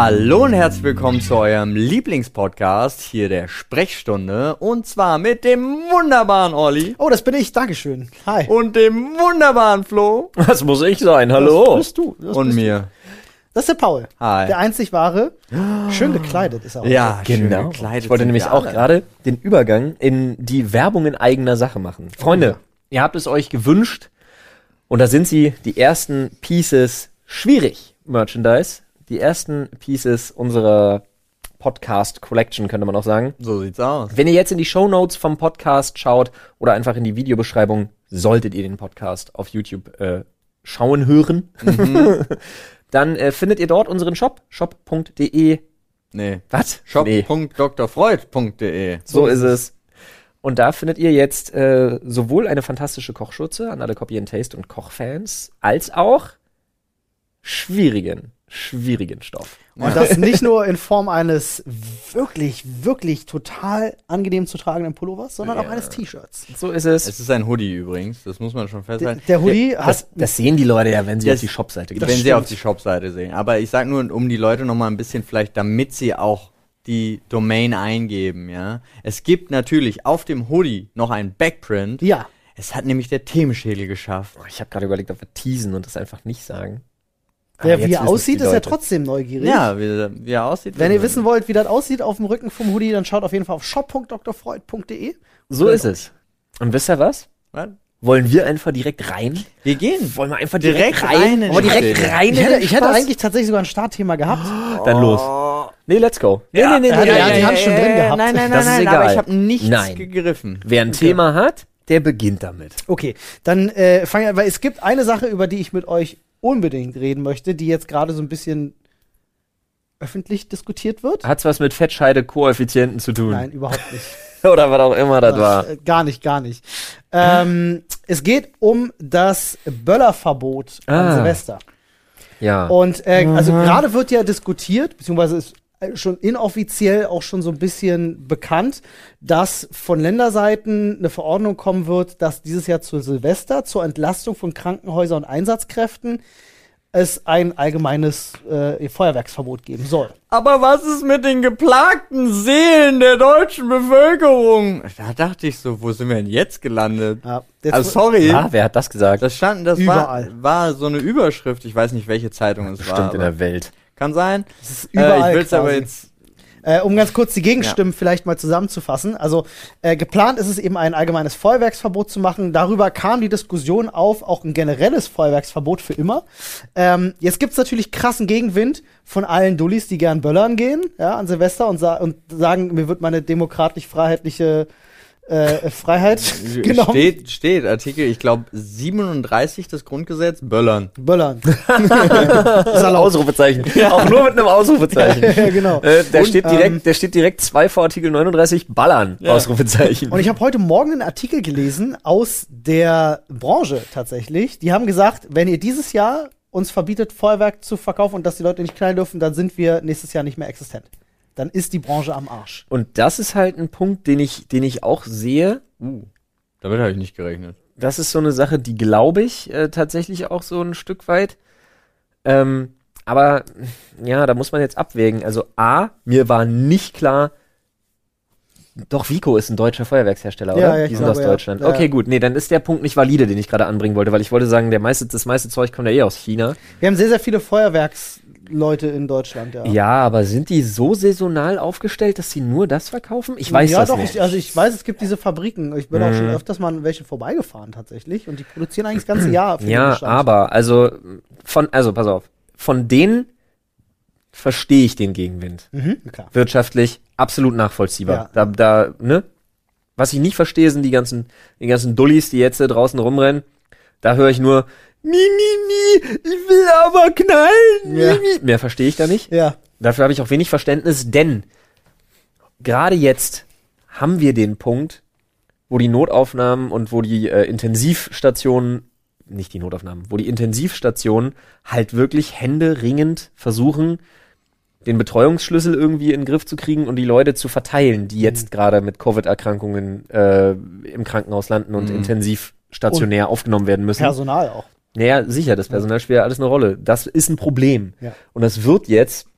Hallo und herzlich willkommen zu eurem Lieblingspodcast, hier der Sprechstunde. Und zwar mit dem wunderbaren Olli Oh, das bin ich. Dankeschön. Hi. und dem wunderbaren Flo Das muss ich sein, Das hallo. bist du. Das und bist mir. Du. Das ist der Paul. Hi. Der einzig wahre. Schön gekleidet ist er auch. Ja, schön Genau. gekleidet Ich wollte nämlich auch gerade den Übergang in die Werbung in eigener Sache machen. Freunde, ihr habt es euch gewünscht und da sind sie, die ersten Pieces schwierig Merchandise. Die ersten Pieces unserer Podcast Collection, könnte man auch sagen. So sieht's aus. Wenn ihr jetzt in die Show Notes vom Podcast schaut oder einfach in die Videobeschreibung, solltet ihr den Podcast auf YouTube äh, schauen, hören, dann äh, findet ihr dort unseren Shop, shop.de. Nee. Was? Nee. shop.drfreud.de. So ist es. Und da findet ihr jetzt äh, sowohl eine fantastische Kochschürze an alle Copy and Taste und Kochfans, als auch schwierigen, schwierigen Stoff. Und das nicht nur in Form eines wirklich, wirklich total angenehm zu tragenden Pullovers, sondern auch Ja. eines T-Shirts. So ist es. Es ist ein Hoodie übrigens, das muss man schon Der, festhalten. der Hoodie das, hat. das sehen die Leute ja, wenn sie Das- auf die Shopseite gehen. das wenn sie stimmt. auf die Shopseite sehen. Aber ich sag nur, um die Leute noch mal ein bisschen vielleicht, damit sie auch die Domain eingeben, ja. Es gibt natürlich auf dem Hoodie noch ein Backprint. Ja. Es hat nämlich der Themenschädel geschafft. Oh, ich habe gerade überlegt, ob wir teasen und das einfach nicht sagen. Aber wie er aussieht, ist Leute. trotzdem neugierig. Ja, wie, wie er aussieht. Wenn ihr wissen wollt, wie das aussieht auf dem Rücken vom Hoodie, dann schaut auf jeden Fall auf shop.drfreud.de. So ist es. Und wisst ihr was? wir. Was? Wollen wir einfach direkt rein? Wir gehen. Wollen wir einfach Direkt direkt, rein rein? wir die direkt rein? Ich hätte, ich hätte eigentlich tatsächlich sogar ein Startthema gehabt. Dann los. Nee, let's go. Nee, nee, nee, hat nee, ja nee, die Hand schon drin gehabt. Nein, nein, nein, Das ist nein, egal. aber ich habe nichts Nein. gegriffen. Wer ein Thema hat, der beginnt damit. Okay, dann äh, fange weil es gibt eine Sache, über die ich mit euch unbedingt reden möchte, die jetzt gerade so ein bisschen öffentlich diskutiert wird. Hat's was mit Fettscheide-Koeffizienten zu tun? Nein, überhaupt nicht. Oder was auch immer das war. Äh, Gar nicht, gar nicht. Ähm, es geht um das Böllerverbot an Ah. Silvester. Ja. Und äh, also gerade wird ja diskutiert, beziehungsweise ist schon inoffiziell auch schon so ein bisschen bekannt, dass von Länderseiten eine Verordnung kommen wird, dass dieses Jahr zu Silvester zur Entlastung von Krankenhäusern und Einsatzkräften es ein allgemeines äh, Feuerwerksverbot geben soll. Aber was ist mit den geplagten Seelen der deutschen Bevölkerung? Da dachte ich so, wo sind wir denn jetzt gelandet? Ja, jetzt- also sorry. ja, wer hat das gesagt? Das stand, das Überall. War, war so eine Überschrift. Ich weiß nicht, welche Zeitung es war. Bestimmt in der Welt. Kann sein. Das ist Äh, überall ich will es aber jetzt. Äh, um ganz kurz die Gegenstimmen vielleicht mal zusammenzufassen. Also äh, geplant ist es eben ein allgemeines Feuerwerksverbot zu machen. Darüber kam die Diskussion auf, auch ein generelles Feuerwerksverbot für immer. Ähm, jetzt gibt's natürlich krassen Gegenwind von allen Dullis, die gern böllern gehen ja, an Silvester und, sa und sagen, mir wird meine demokratisch-freiheitliche äh, Freiheit genommen. Steht, steht, Artikel, ich glaube, 37 des Grundgesetz, Böllern. Böllern. Ein Ausrufezeichen. Auch nur mit einem Ausrufezeichen. ja, genau. Äh, der, Und, steht ähm, direkt, der steht direkt zwei vor Artikel 39, Ballern, Ja. Ausrufezeichen. Und ich habe heute Morgen einen Artikel gelesen aus der Branche tatsächlich. Die haben gesagt, wenn ihr dieses Jahr uns verbietet, Feuerwerk zu verkaufen und dass die Leute nicht knallen dürfen, dann sind wir nächstes Jahr nicht mehr existent. Dann ist die Branche am Arsch. Und das ist halt ein Punkt, den ich, den ich auch sehe. Uh, damit habe ich nicht gerechnet. Das ist so eine Sache, die glaube ich äh, tatsächlich auch so ein Stück weit. Ähm, aber ja, da muss man jetzt abwägen. Also A, mir war nicht klar, doch Vico ist ein deutscher Feuerwerkshersteller, Ja, oder? ja, Die sind aus. Deutschland. Ja, okay, gut. Nee, dann ist der Punkt nicht valide, den ich gerade anbringen wollte, weil ich wollte sagen, der meiste, das meiste Zeug kommt ja eh aus China. Wir haben sehr, sehr viele Feuerwerksleute in Deutschland, ja. Ja, aber sind die so saisonal aufgestellt, dass sie nur das verkaufen? Ich weiß ja, das doch, nicht. Ich, also ich weiß, es gibt diese Fabriken. Ich bin auch schon Mhm. öfters mal an welche vorbeigefahren tatsächlich. Und die produzieren eigentlich das ganze Jahr Ja, aber, also, von, also, pass auf. Von denen verstehe ich den Gegenwind. Mhm. Wirtschaftlich absolut nachvollziehbar. Ja. Da, da, ne? Was ich nicht verstehe, sind die ganzen, die ganzen Dullis, die jetzt da draußen rumrennen. Da höre ich nur, mi, mi, mi, ich will aber knallen, Ja. mi, mi. Mehr verstehe ich da nicht. Ja. Dafür habe ich auch wenig Verständnis, denn gerade jetzt haben wir den Punkt, wo die Notaufnahmen und wo die äh, Intensivstationen, nicht die Notaufnahmen, wo die Intensivstationen halt wirklich händeringend versuchen, den Betreuungsschlüssel irgendwie in den Griff zu kriegen und die Leute zu verteilen, die jetzt gerade mit Covid-Erkrankungen äh, im Krankenhaus landen und Mhm. intensiv stationär aufgenommen werden müssen. Personal auch. Naja, sicher, das Personal spielt ja alles eine Rolle. Das ist ein Problem. Ja. Und das wird jetzt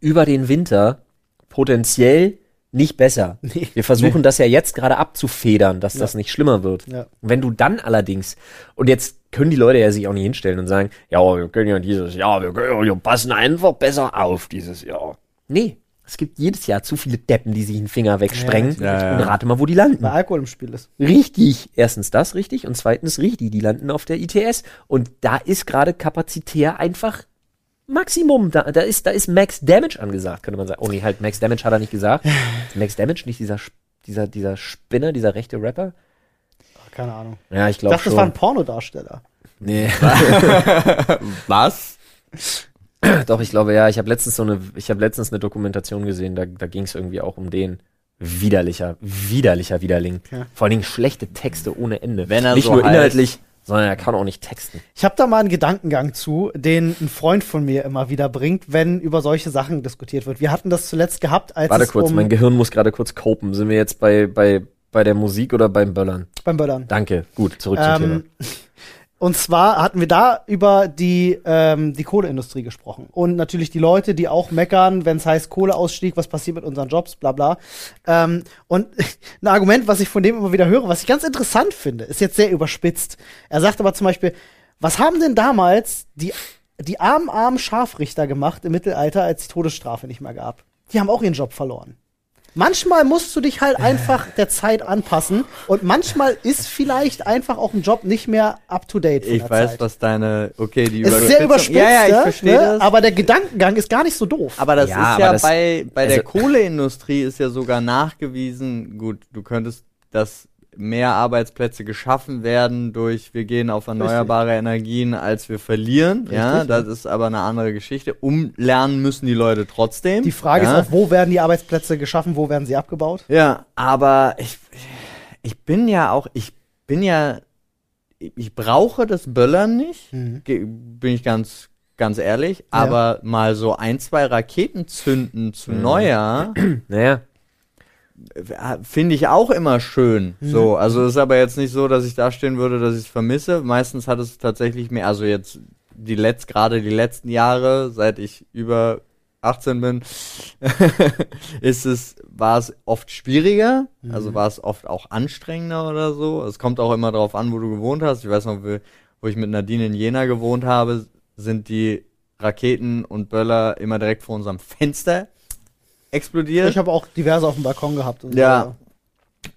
über den Winter potenziell nicht besser. Nee. Wir versuchen das ja jetzt gerade abzufedern, dass das nicht schlimmer wird. Ja. Wenn du dann allerdings, und jetzt können die Leute ja sich auch nicht hinstellen und sagen, ja, wir können ja dieses Jahr, wir, können, wir passen einfach besser auf dieses Jahr. Nee, es gibt jedes Jahr zu viele Deppen, die sich einen Finger wegsprengen. Ja, ja. Und rate mal, wo die landen. Weil Alkohol im Spiel ist. Richtig. Erstens das richtig und zweitens richtig. Die landen auf der ITS. Und da ist gerade kapazitär einfach Maximum. Da, da ist, da ist Max Damage angesagt, könnte man sagen. Oh nee, halt Max Damage hat er nicht gesagt. Max Damage nicht dieser, dieser, dieser Spinner, dieser rechte Rapper? Keine Ahnung. Ja, ich Ich glaube dachte, schon. das war ein Pornodarsteller. nee. Was? Doch, ich glaube, ja, ich habe letztens so eine, ich habe letztens eine Dokumentation gesehen, da, da ging es irgendwie auch um den. Widerlicher, widerlicher Widerling. Ja. Vor allen Dingen schlechte Texte ohne Ende. Wenn er nicht so nur heißt. inhaltlich, sondern er kann auch nicht texten. Ich habe da mal einen Gedankengang zu, den ein Freund von mir immer wieder bringt, wenn über solche Sachen diskutiert wird. Wir hatten das zuletzt gehabt, als Warte kurz, um mein Gehirn muss gerade kurz copen. Sind wir jetzt bei, bei, bei der Musik oder beim Böllern? beim Böllern. Danke, gut, zurück zum Thema. Und zwar hatten wir da über die, ähm, die Kohleindustrie gesprochen. Und natürlich die Leute, die auch meckern, wenn es heißt Kohleausstieg, was passiert mit unseren Jobs, bla bla. Ähm, und ein Argument, was ich von dem immer wieder höre, was ich ganz interessant finde, ist jetzt sehr überspitzt. Er sagt aber zum Beispiel, was haben denn damals die, die armen, armen Scharfrichter gemacht im Mittelalter, als die Todesstrafe nicht mehr gab? Die haben auch ihren Job verloren. Manchmal musst du dich halt einfach der Zeit anpassen und manchmal ist vielleicht einfach auch ein Job nicht mehr up to date. von Ich der weiß, Zeit. was deine, okay, die Es ist sehr Überspitzung- überspitzt, Ja, ja, ich ne? verstehe ne? das. aber der Gedankengang ist gar nicht so doof. Aber das Ja, ist aber ja das- bei, bei der also- Kohleindustrie ist ja sogar nachgewiesen, gut, du könntest, dass mehr Arbeitsplätze geschaffen werden durch, wir gehen auf erneuerbare Energien, als wir verlieren. ja, Richtig, das ist aber eine andere Geschichte. Umlernen müssen die Leute trotzdem. die Frage ja. ist auch, wo werden die Arbeitsplätze geschaffen, wo werden sie abgebaut? Ja, aber ich, ich bin ja auch, ich bin ja, ich brauche das Böllern nicht, Mhm. bin ich ganz, ganz ehrlich, aber mal so ein, zwei Raketen zünden zu Mhm. Neujahr, Naja, finde ich auch immer schön. Mhm. So, also ist aber jetzt nicht so, dass ich da stehen würde, dass ich es vermisse. Meistens hat es tatsächlich mehr, also jetzt die letzt, gerade die letzten Jahre, seit ich über 18 bin, ist es, war es oft schwieriger, Mhm. also war es oft auch anstrengender oder so. Es kommt auch immer darauf an, wo du gewohnt hast. Ich weiß noch, wo wo ich mit Nadine in Jena gewohnt habe, sind die Raketen und Böller immer direkt vor unserem Fenster explodiert. Ich habe auch diverse auf dem Balkon gehabt. Und Ja.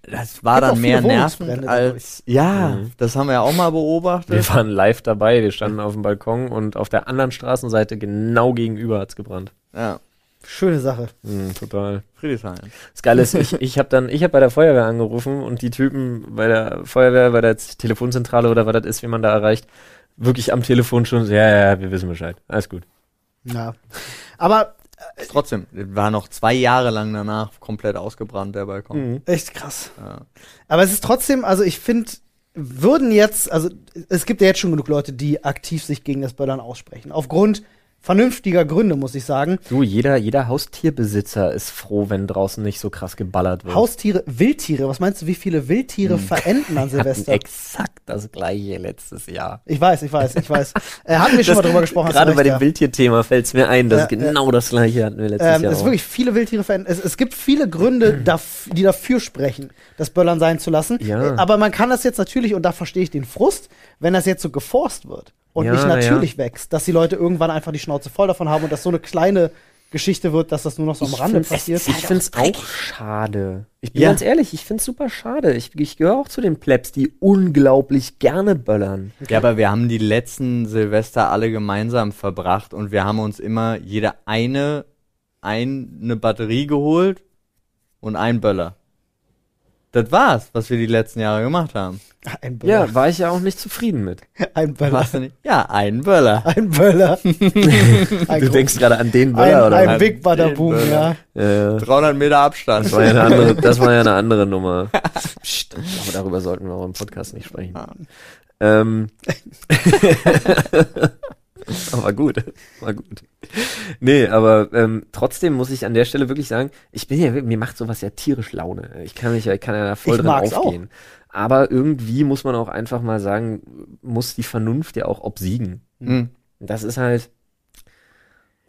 Das war dann mehr nervend als. Ja, Mhm. das haben wir ja auch mal beobachtet. wir waren live dabei, wir standen auf dem Balkon und auf der anderen Straßenseite genau gegenüber hat's gebrannt. Ja, Schöne Sache. Mhm, total. Friedrichshain. Das Geile ist, ich, ich habe dann, ich habe bei der Feuerwehr angerufen und die Typen bei der Feuerwehr, bei der Telefonzentrale oder was das ist, wie man da erreicht, wirklich am Telefon schon, so, ja, ja, ja, wir wissen Bescheid. Alles gut. Ja. Aber Trotzdem, war noch zwei Jahre lang danach komplett ausgebrannt, der Balkon. Mhm. echt krass. Ja. Aber es ist trotzdem, also ich finde, würden jetzt, also es gibt ja jetzt schon genug Leute, die aktiv sich gegen das Böllern aussprechen. Aufgrund vernünftiger Gründe, muss ich sagen. Du, jeder, jeder Haustierbesitzer ist froh, wenn draußen nicht so krass geballert wird. Haustiere, Wildtiere, was meinst du, wie viele Wildtiere verenden an Silvester? exakt das gleiche letztes Jahr. Ich weiß, ich weiß, ich weiß. Äh, hatten wir schon mal drüber gesprochen. Gerade bei dem ja. Wildtierthema fällt es mir ein, dass Ja, genau das gleiche hatten wir letztes Ähm, Jahr. es ist wirklich viele Wildtiere verenden. Es, es gibt viele Gründe, daf die dafür sprechen, das Böllern sein zu lassen. Ja. Äh, Aber man kann das jetzt natürlich, und da verstehe ich den Frust, wenn das jetzt so geforst wird und Ja, nicht na natürlich wächst, dass die Leute irgendwann einfach die Schnauze voll davon haben und das so eine kleine Geschichte wird, dass das nur noch so am Rande passiert. Ich finde es auch schade. Ich bin Ja. ganz ehrlich, ich finde es super schade. Ich, ich gehöre auch zu den Plebs, die unglaublich gerne böllern. ja, aber wir haben die letzten Silvester alle gemeinsam verbracht und wir haben uns immer jeder eine, eine Batterie geholt und ein Böller. Das war's, was wir die letzten Jahre gemacht haben. Ein Böller. Ja, war ich ja auch nicht zufrieden mit. Ein Böller. Warst du nicht? Ja, ein Böller. Ein Böller. ein, Du denkst gerade an den ein, Böller, oder? ein? Big Badaboom, Den ja. Ja, 300 Meter Abstand. das war ja eine andere, das war ja eine andere Nummer. Psst, aber darüber sollten wir auch im Podcast nicht sprechen. Ah. Ähm. aber gut, war gut. Nee, aber ähm, trotzdem muss ich an der Stelle wirklich sagen, ich bin ja, mir macht sowas ja tierisch Laune. Ich kann mich ja, ich kann ja da voll Ich drin mag's auch. aufgehen. Aber irgendwie muss man auch einfach mal sagen, muss die Vernunft ja auch obsiegen. Hm. Das ist halt,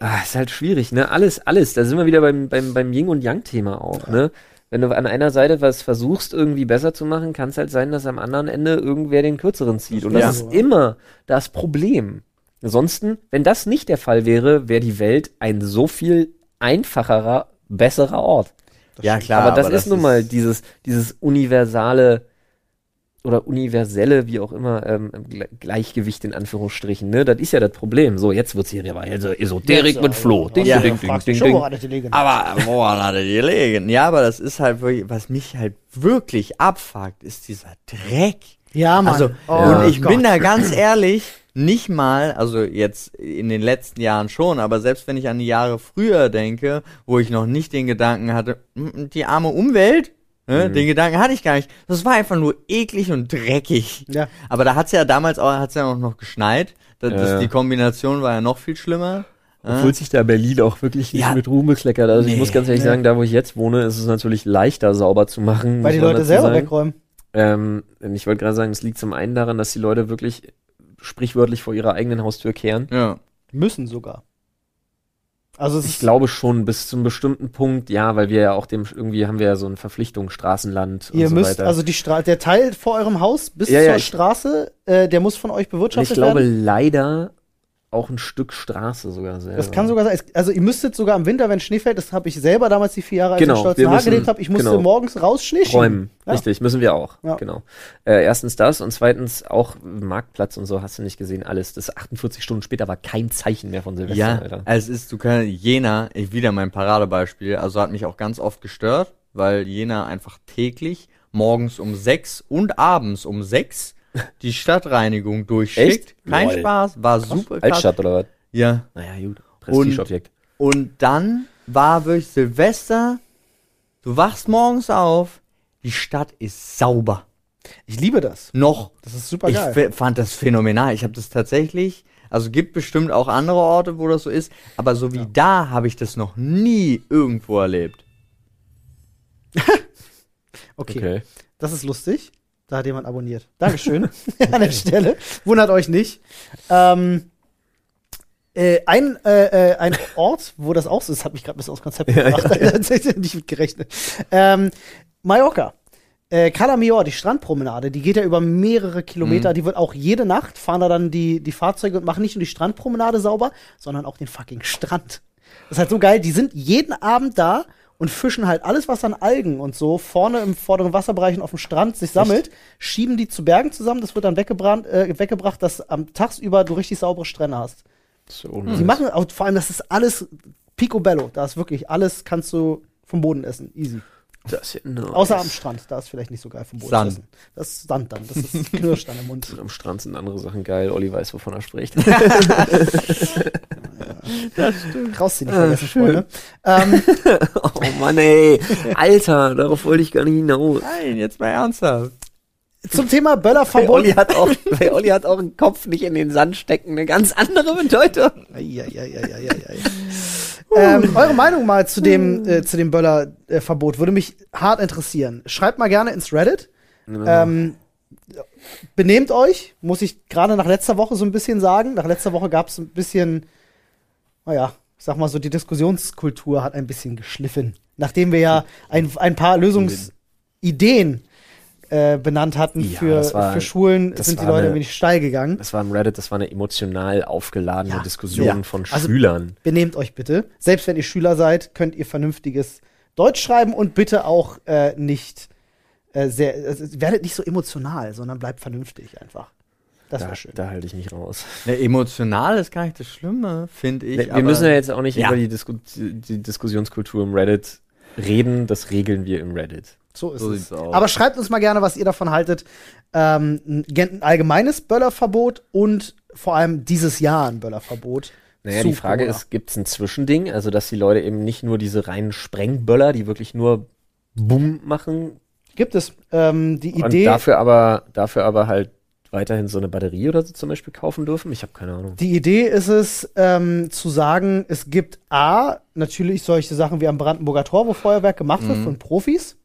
Ah, ist halt schwierig, ne? Alles, alles. Da sind wir wieder beim, beim, beim Yin- und Yang-Thema auch, ne? Wenn du an einer Seite was versuchst, irgendwie besser zu machen, kann es halt sein, dass am anderen Ende irgendwer den kürzeren zieht. Und das Ja. ist immer das Problem. Ansonsten, wenn das nicht der Fall wäre, wäre die Welt ein so viel einfacherer, besserer Ort. ja, klar. aber das ist nun mal dieses, dieses universale oder universelle, wie auch immer, ähm, Gle- Gleichgewicht in Anführungsstrichen, ne? Das ist ja das Problem. So, jetzt wird's hier aber also Esoterik mit Flo. Ding, Ja, ding, ding, ding, schon, das. Aber woran hat er die gelegen? Ja, aber das ist halt wirklich, was mich halt wirklich abfuckt, ist dieser Dreck. Ja, Mann. Also, Oh und ich Gott. bin da ganz ehrlich, nicht mal, also jetzt in den letzten Jahren schon, aber selbst wenn ich an die Jahre früher denke, wo ich noch nicht den Gedanken hatte, "Mm, die arme Umwelt, ne, Mhm. den Gedanken hatte ich gar nicht. Das war einfach nur eklig und dreckig. Ja. Aber da hat's ja damals auch, hat's ja auch noch geschneit. Das, Ja, das, ja. Die Kombination war ja noch viel schlimmer. Obwohl sich da Berlin auch wirklich nicht Ja. mit Ruhm bekleckert. Also ich Nee. muss ganz ehrlich Nee. sagen, da wo ich jetzt wohne, ist es natürlich leichter sauber zu machen. Weil die Leute selber sagen. wegräumen. Ähm, ich wollte gerade sagen, es liegt zum einen daran, dass die Leute wirklich sprichwörtlich vor ihrer eigenen Haustür kehren. Ja. Müssen sogar. Also es Ich glaube schon bis zum bestimmten Punkt, ja, weil wir ja auch dem irgendwie haben wir ja so eine Verpflichtung Straßenland ihr und so müsst, weiter. also die Stra der Teil vor eurem Haus bis Ja, zur ja, ich- Straße, äh, der muss von euch bewirtschaftet ich glaube werden. leider auch ein Stück Straße sogar selber. Das kann sogar sein. Also ihr müsstet sogar im Winter, wenn Schnee fällt, das habe ich selber damals die vier Jahre, als Genau, ich in Stolzenhagen müssen- gelebt habe, ich musste genau. morgens raus Schnee schieben. räumen. Ja. Richtig, müssen wir auch. Ja. Genau. Äh, erstens das und zweitens auch Marktplatz und so hast du nicht gesehen. Alles. Das 48 Stunden später war kein Zeichen mehr von Silvester, Ja, Alter. also es ist, du kannst, Jena, ich, wieder mein Paradebeispiel, also hat mich auch ganz oft gestört, weil Jena einfach täglich morgens um sechs und abends um sechs die Stadtreinigung durchschickt. Echt? Kein Lol. Spaß, war super krass. Altstadt oder was? Ja. Naja, gut. Prestigeobjekt. Und dann war wirklich Silvester, du wachst morgens auf, die Stadt ist sauber. Ich liebe das. Noch. Das ist super Ich geil. f- fand das phänomenal. Ich habe das tatsächlich, also gibt bestimmt auch andere Orte, wo das so ist, aber so wie da habe ich das noch nie irgendwo erlebt. Okay. Okay. Das ist lustig. Da hat jemand abonniert. Dankeschön an der Stelle. Wundert euch nicht. Ähm, äh, ein, äh, äh, ein Ort, wo das auch so ist, hat mich gerade ein bisschen aus Konzept gebracht. Tatsächlich nicht mit gerechnet. Ähm, Mallorca. Äh, Cala Mior, die Strandpromenade, die geht ja über mehrere Kilometer. Die wird auch jede Nacht, fahren da dann die, die Fahrzeuge und machen nicht nur die Strandpromenade sauber, sondern auch den fucking Strand. Das ist halt so geil. Die sind jeden Abend da und fischen halt alles, was an Algen und so vorne im vorderen Wasserbereich und auf dem Strand sich sammelt, schieben die zu Bergen zusammen. Das wird dann weggebrannt, äh, weggebracht, dass am tagsüber du richtig saubere Strände hast. So Die machen auch, vor allem, das ist alles picobello. Da ist wirklich alles, kannst du vom Boden essen. Easy. Das ist ja nice. Außer am Strand, da ist vielleicht nicht so geil vom Boden Sand. essen. Das ist Sand dann, das ist knirscht dann im Mund. Am Strand sind andere Sachen geil. Olli weiß, wovon er spricht. Rausziehen, nicht vergessen, Freunde. Ähm, oh Mann, ey. Alter, darauf wollte ich gar nicht hinaus. Nein, jetzt mal ernsthaft. zum Thema Bei Böllerverbot. Olli hat auch, bei Olli hat auch einen Kopf nicht in den Sand stecken. Eine ganz andere Bedeutung. Eieieiei. Ähm, eure Meinung mal zu dem, äh, zu dem Böllerverbot würde mich hart interessieren. Schreibt mal gerne ins Reddit. Ähm, benehmt euch, muss ich gerade nach letzter Woche so ein bisschen sagen. Nach letzter Woche gab es ein bisschen, naja, ich sag mal so, die Diskussionskultur hat ein bisschen geschliffen. Nachdem wir ja ein, ein paar Lösungsideen äh, benannt hatten Ja, für, war- für Schulen, sind die war Leute eine- ein wenig steil gegangen. Das war im Reddit, das war eine emotional aufgeladene Ja, Diskussion ja. von Also- Schülern. benehmt euch bitte. Selbst wenn ihr Schüler seid, könnt ihr vernünftiges Deutsch schreiben und bitte auch äh, nicht äh, sehr, also, werdet nicht so emotional, sondern bleibt vernünftig einfach. Das Da, wäre schön. da halte ich mich raus. Ne, emotional ist gar nicht das Schlimme, finde ich. Wir, wir aber- müssen ja jetzt auch nicht Ja. über die, Disku die Diskussionskultur im Reddit reden. Das regeln wir im Reddit. So ist So es. aus. Aber schreibt uns mal gerne, was ihr davon haltet. Ähm, ein allgemeines Böllerverbot und vor allem dieses Jahr ein Böllerverbot. Naja, die Frage Corona. ist, gibt es ein Zwischending? Also, dass die Leute eben nicht nur diese reinen Sprengböller, die wirklich nur Bumm machen Gibt es ähm, die und Idee, dafür aber, dafür aber halt weiterhin so eine Batterie oder so zum Beispiel kaufen dürfen? Ich habe keine Ahnung. Die Idee ist es, ähm, zu sagen, es gibt A, natürlich solche Sachen wie am Brandenburger Tor, wo Feuerwerk gemacht wird von Profis.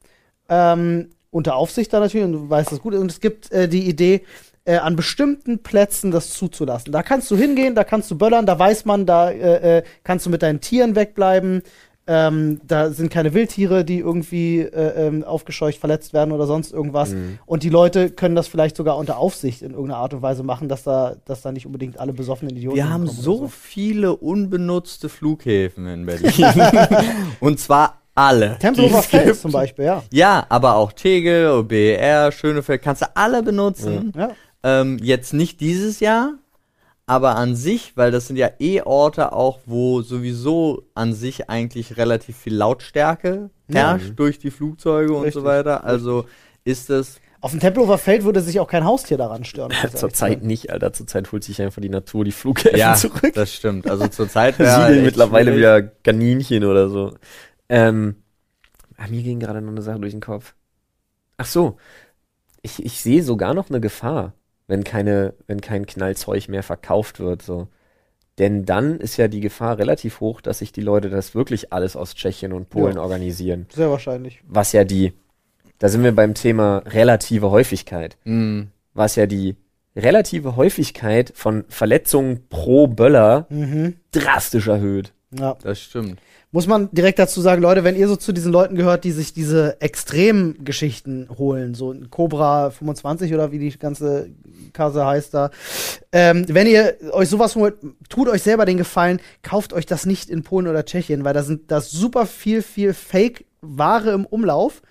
Ähm, unter Aufsicht da natürlich, und du weißt das gut. Und es gibt äh, die Idee, äh, an bestimmten Plätzen das zuzulassen. Da kannst du hingehen, da kannst du böllern, da weiß man, da äh, äh, kannst du mit deinen Tieren wegbleiben. Ähm, da sind keine Wildtiere, die irgendwie äh, ähm, aufgescheucht, verletzt werden oder sonst irgendwas. Mhm. Und die Leute können das vielleicht sogar unter Aufsicht in irgendeiner Art und Weise machen, dass da, dass da nicht unbedingt alle besoffenen Idioten Wir haben so so. viele unbenutzte Flughäfen in Berlin. Und zwar alle. Tempelhofer Feld zum Beispiel, ja. Ja, aber auch Tegel, BER, Schönefeld, kannst du alle benutzen. ja. Ähm, jetzt nicht dieses Jahr, aber an sich, weil das sind ja eh Orte auch, wo sowieso an sich eigentlich relativ viel Lautstärke herrscht durch die Flugzeuge und Richtig, so weiter. Also ist das Auf dem Tempelhofer Feld würde sich auch kein Haustier daran stören. muss ich Zur ehrlich Zeit sagen. nicht, Alter. Zur Zeit holt sich einfach die Natur die Flughäfen ja, zurück. das stimmt. Also zurzeit wäre mittlerweile schwierig. wieder Kaninchen oder so. Ähm, ah, mir ging gerade noch eine Sache durch den Kopf. Ach so. Ich, ich sehe sogar noch eine Gefahr, wenn keine, wenn kein Knallzeug mehr verkauft wird, so. Denn dann ist ja die Gefahr relativ hoch, dass sich die Leute das wirklich alles aus Tschechien und Polen Ja. organisieren. Sehr wahrscheinlich. Was ja die, da sind wir beim Thema relative Häufigkeit. Mhm. Was ja die relative Häufigkeit von Verletzungen pro Böller Mhm. drastisch erhöht. Ja. Das stimmt. Muss man direkt dazu sagen, Leute, wenn ihr so zu diesen Leuten gehört, die sich diese Extremgeschichten holen, so ein Cobra 25 oder wie die ganze Kasse heißt da, ähm, wenn ihr euch sowas holt, tut euch selber den Gefallen, kauft euch das nicht in Polen oder Tschechien, weil da sind das super viel, viel Fake-Ware im Umlauf,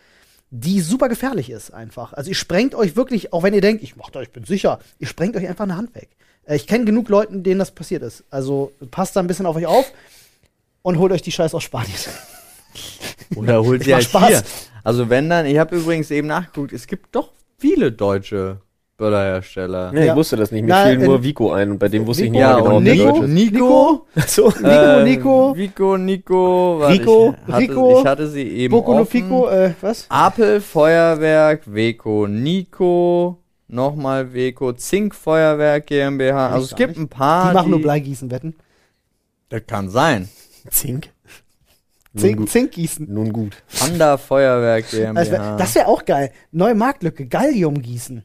die super gefährlich ist einfach. Also ihr sprengt euch wirklich, auch wenn ihr denkt, ich mach da, ich bin sicher, ihr sprengt euch einfach eine Hand weg. Äh, Ich kenne genug Leuten, denen das passiert ist. Also passt da ein bisschen auf euch auf und holt euch die Scheiß aus Spanien. Oder holt sie halt Spaß. hier. Also wenn dann, ich habe übrigens eben nachgeguckt, es gibt doch viele deutsche Böllerhersteller. Nee, Ja. ich wusste das nicht. Mir Na, fiel nur Vico ein und bei dem wusste ich nicht Vico Ja, genau, Nico. Nico, So. Nico, äh, Nico, Vico, Nico, Rico, ich hatte, Rico, ich hatte sie eben Boku no offen. Pico, äh, was? Apel Feuerwerk, Weco, Nico, nochmal Weco, Zink Feuerwerk GmbH. Also es gibt nicht. ein paar. Die machen nur Bleigießen, wetten. Das kann sein. Zink. Zink, gut. Zinkgießen. Nun gut. Panda Feuerwerk Also, GmbH. das wäre auch geil. Neue Marktlücke, Gallium gießen.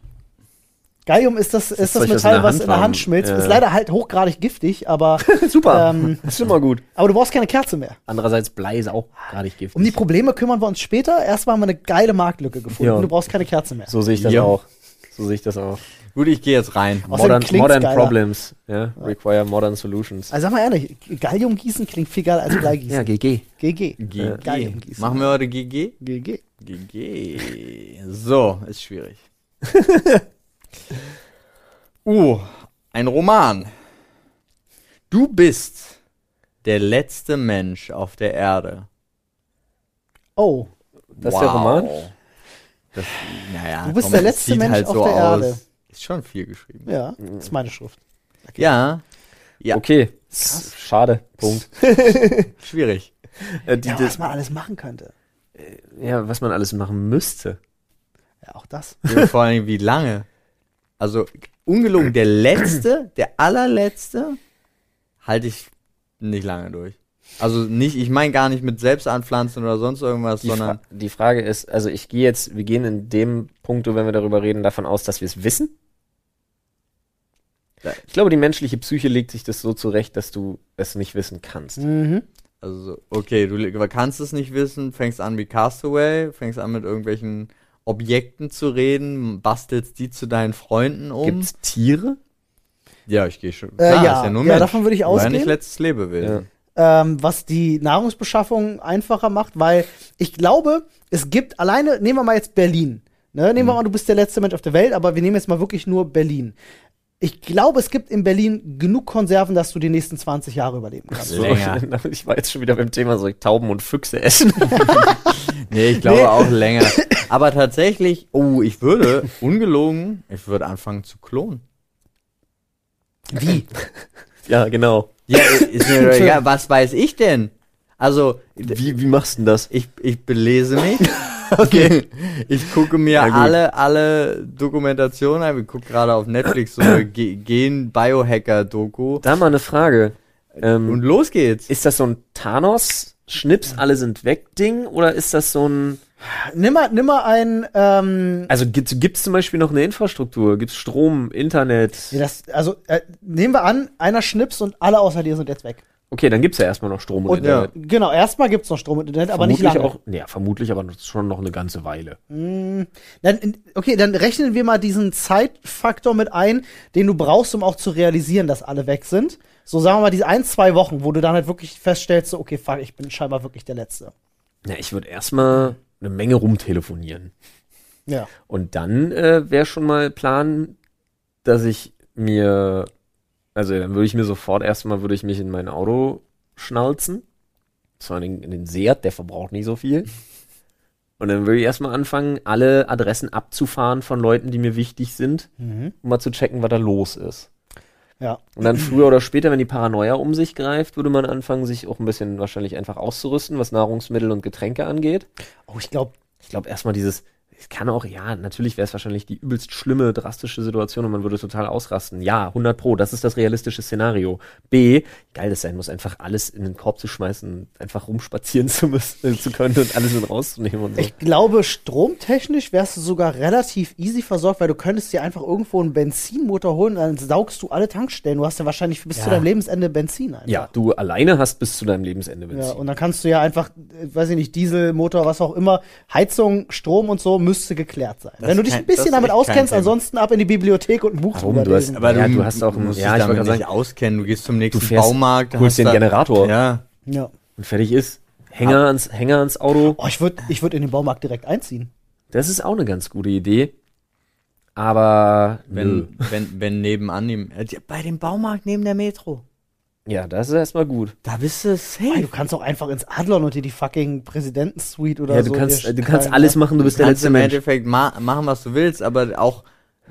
Gallium ist das, ist das, in Metall, der was Hand in der. Hand schmilzt. Ja. Ist leider halt hochgradig giftig, aber, Super. Ähm, das ist immer gut. aber du brauchst keine Kerze mehr. Andererseits Blei ist auch gar nicht giftig. Um die Probleme kümmern wir uns später. Erstmal haben wir eine geile Marktlücke gefunden. Ja. Du brauchst keine Kerze mehr. so sehe ich das Ja. auch. So sehe ich das auch. Gut, ich gehe jetzt rein. Modern, modern geiler. Problems. Ja, require modern solutions. Also sag mal ehrlich, Gallium gießen klingt viel geiler als Bleigießen. GG. GG. GG. Gallium gießen. Machen wir heute GG? GG. GG. So, ist schwierig. uh, ein Roman. Du bist der letzte Mensch auf der Erde. Oh, Das ist der Roman? Das, naja, Du bist komm, der letzte Mensch halt auf so der aus. Erde. Ist schon viel geschrieben. ja, das ist meine Schrift. Ja. Ja, Okay. S- Schade. Punkt. schwierig. Äh, die, Ja, was man alles machen könnte. ja, was man alles machen müsste. Ja, auch das. Ja, vor allem, wie lange? Also, ungelogen, der letzte, der allerletzte, halte ich nicht lange durch. Also nicht, ich meine gar nicht mit Selbstanpflanzen oder sonst irgendwas, Die, sondern Fra die Frage ist, also ich gehe jetzt, wir gehen in dem Punkt, wenn wir darüber reden, davon aus, dass wir es wissen. Ja. Ich glaube, die menschliche Psyche legt sich das so zurecht, dass du es nicht wissen kannst. Mhm. also okay, du kannst es nicht wissen, fängst an wie Castaway, fängst an mit irgendwelchen Objekten zu reden, bastelst die zu deinen Freunden um. Gibt's Tiere? Ja, ich gehe schon. Äh, Klar, ja. ist ja nur Ja, Mensch. davon würde ich ja ausgehen. nicht letztes Lebewesen. Ähm, was die Nahrungsbeschaffung einfacher macht, weil ich glaube, es gibt alleine, nehmen wir mal jetzt Berlin. Ne? Nehmen wir mal, du bist der letzte Mensch auf der Welt, aber wir nehmen jetzt mal wirklich nur Berlin. Ich glaube, es gibt in Berlin genug Konserven, dass du die nächsten 20 Jahre überleben kannst. So. Länger. Ich war jetzt schon wieder beim Thema, soll ich Tauben und Füchse essen? Nee, ich glaube Nee. auch länger. Aber tatsächlich, oh, ich würde, ungelogen, ich würde anfangen zu klonen. Wie? ja, genau. Ja, ist mir doch egal, was weiß ich denn? Also, Wie, wie machst du denn das? ich, ich belese mich. Okay. Ich gucke mir alle, alle Dokumentationen an. Ich gucke gerade auf Netflix so eine Ge- Gen-Biohacker-Doku. Da mal eine Frage. Ähm, Und los geht's. ist das so ein Thanos Schnips, alle sind weg Ding oder ist das so ein Nimm mal, nimm mal ein, ähm, also gibt es zum Beispiel noch eine Infrastruktur? Gibt es Strom, Internet? ja, das, also äh, nehmen wir an, einer schnips und alle außer dir sind jetzt weg. Okay, dann gibt es ja erstmal noch Strom und, Und Internet. genau, erstmal gibt's noch Strom und Internet, aber nicht vermutlich lange. auch, ja, vermutlich aber schon noch eine ganze Weile. Dann, okay, dann rechnen wir mal diesen Zeitfaktor mit ein, den du brauchst, um auch zu realisieren, dass alle weg sind. So sagen wir mal diese ein, zwei Wochen, wo du dann halt wirklich feststellst, so, okay, fuck, ich bin scheinbar wirklich der Letzte. Ja, ich würde erstmal eine Menge rumtelefonieren. Ja. Und dann äh, wäre schon mal Plan, dass ich mir, also dann würde ich mir sofort erstmal, würde ich mich in mein Auto schnalzen. Zwar in den, in den Seat, der verbraucht nicht so viel. Und dann würde ich erstmal anfangen, alle Adressen abzufahren von Leuten, die mir wichtig sind, um mal zu checken, was da los ist. Ja. Und dann früher oder später, wenn die Paranoia um sich greift, würde man anfangen, sich auch ein bisschen wahrscheinlich einfach auszurüsten, was Nahrungsmittel und Getränke angeht. Oh, ich glaube, Ich glaube erstmal dieses, es kann auch, ja, natürlich wäre es wahrscheinlich die übelst schlimme, drastische Situation und man würde total ausrasten. Ja, 100 pro, das ist das realistische Szenario. B, geil das sein muss, einfach alles in den Korb zu schmeißen, einfach rumspazieren zu müssen, äh, zu können und alles mit rauszunehmen und so. ich glaube, stromtechnisch wärst du sogar relativ easy versorgt, weil du könntest dir einfach irgendwo einen Benzinmotor holen und dann saugst du alle Tankstellen. Du hast ja wahrscheinlich bis Ja. zu deinem Lebensende Benzin einfach. ja, du alleine hast bis zu deinem Lebensende Ja, Benzin. und dann kannst du ja einfach, äh, weiß ich nicht, Dieselmotor, was auch immer, Heizung, Strom und so müsste geklärt sein. Das Wenn du dich ein bisschen damit auskennst, ansonsten ab in die Bibliothek und ein Buch Warum? drüber Du hast- aber- Ja, du hast auch ein- musst ja, dich ich damit sagen, auskennen. Du gehst zum nächsten fährst- Baumarkt, holst den da- Generator. Ja. ja. Und fertig ist. Hänger ans, Hänger ans Auto. Oh, ich würde ich würd in den Baumarkt direkt einziehen. Das ist auch eine ganz gute Idee. Aber nö. Wenn, wenn, wenn nebenan, äh, bei dem Baumarkt neben der Metro. Ja, das ist erstmal gut. Da bist du safe. du kannst auch einfach ins Adlon und dir die fucking Präsidentensuite oder Ja, so. du kannst, du kannst alles ja. machen, du bist du der kannst letzte im Mensch. Endeffekt ma machen, was du willst, aber auch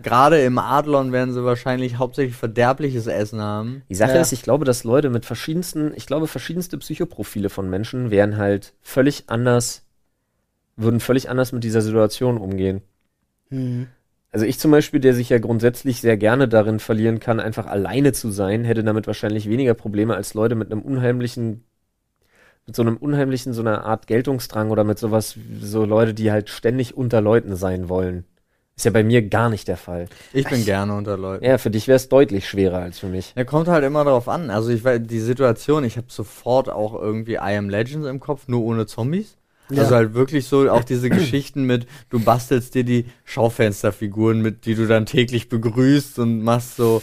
gerade im Adlon werden sie wahrscheinlich hauptsächlich verderbliches Essen haben. Die Sache Ja. ist, ich glaube, dass Leute mit verschiedensten, ich glaube, verschiedenste Psychoprofile von Menschen wären halt völlig anders, würden völlig anders mit dieser Situation umgehen. Hm. Also ich zum Beispiel, der sich ja grundsätzlich sehr gerne darin verlieren kann, einfach alleine zu sein, hätte damit wahrscheinlich weniger Probleme als Leute mit einem unheimlichen, mit so einem unheimlichen, so einer Art Geltungsdrang oder mit sowas, so Leute, die halt ständig unter Leuten sein wollen. Ist ja bei mir gar nicht der Fall. Ich bin gerne unter Leuten. Ja, für dich wäre es deutlich schwerer als für mich. Ja, kommt halt immer darauf an. Also ich weiß, die Situation, ich habe sofort auch irgendwie I Am Legends im Kopf, nur ohne Zombies. Ja. Also halt wirklich so auch diese Geschichten mit, du bastelst dir die Schaufensterfiguren mit, die du dann täglich begrüßt und machst so.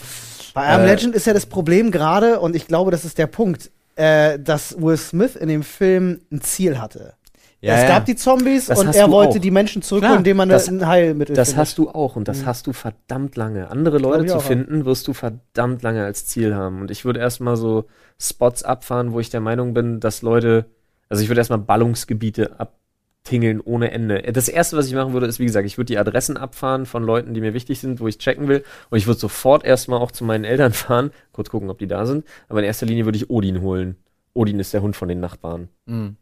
Bei Am Äh, Legend ist ja das Problem gerade, und ich glaube, das ist der Punkt, äh, dass Will Smith in dem Film ein Ziel hatte. Ja, es ja. gab die Zombies Das und er wollte auch. die Menschen zurückholen, indem man das- ein Heilmittel Das findet. hast du auch und das Mhm. hast du verdammt lange. Andere Leute zu ja. finden, wirst du verdammt lange als Ziel haben. Und ich würde erstmal so Spots abfahren, wo ich der Meinung bin, dass Leute, also ich würde erstmal Ballungsgebiete abtingeln ohne Ende. Das erste, was ich machen würde, ist, wie gesagt, ich würde die Adressen abfahren von Leuten, die mir wichtig sind, wo ich checken will. Und ich würde sofort erstmal auch zu meinen Eltern fahren, kurz gucken, ob die da sind. Aber in erster Linie würde ich Odin holen. Odin ist der Hund von den Nachbarn. Mhm.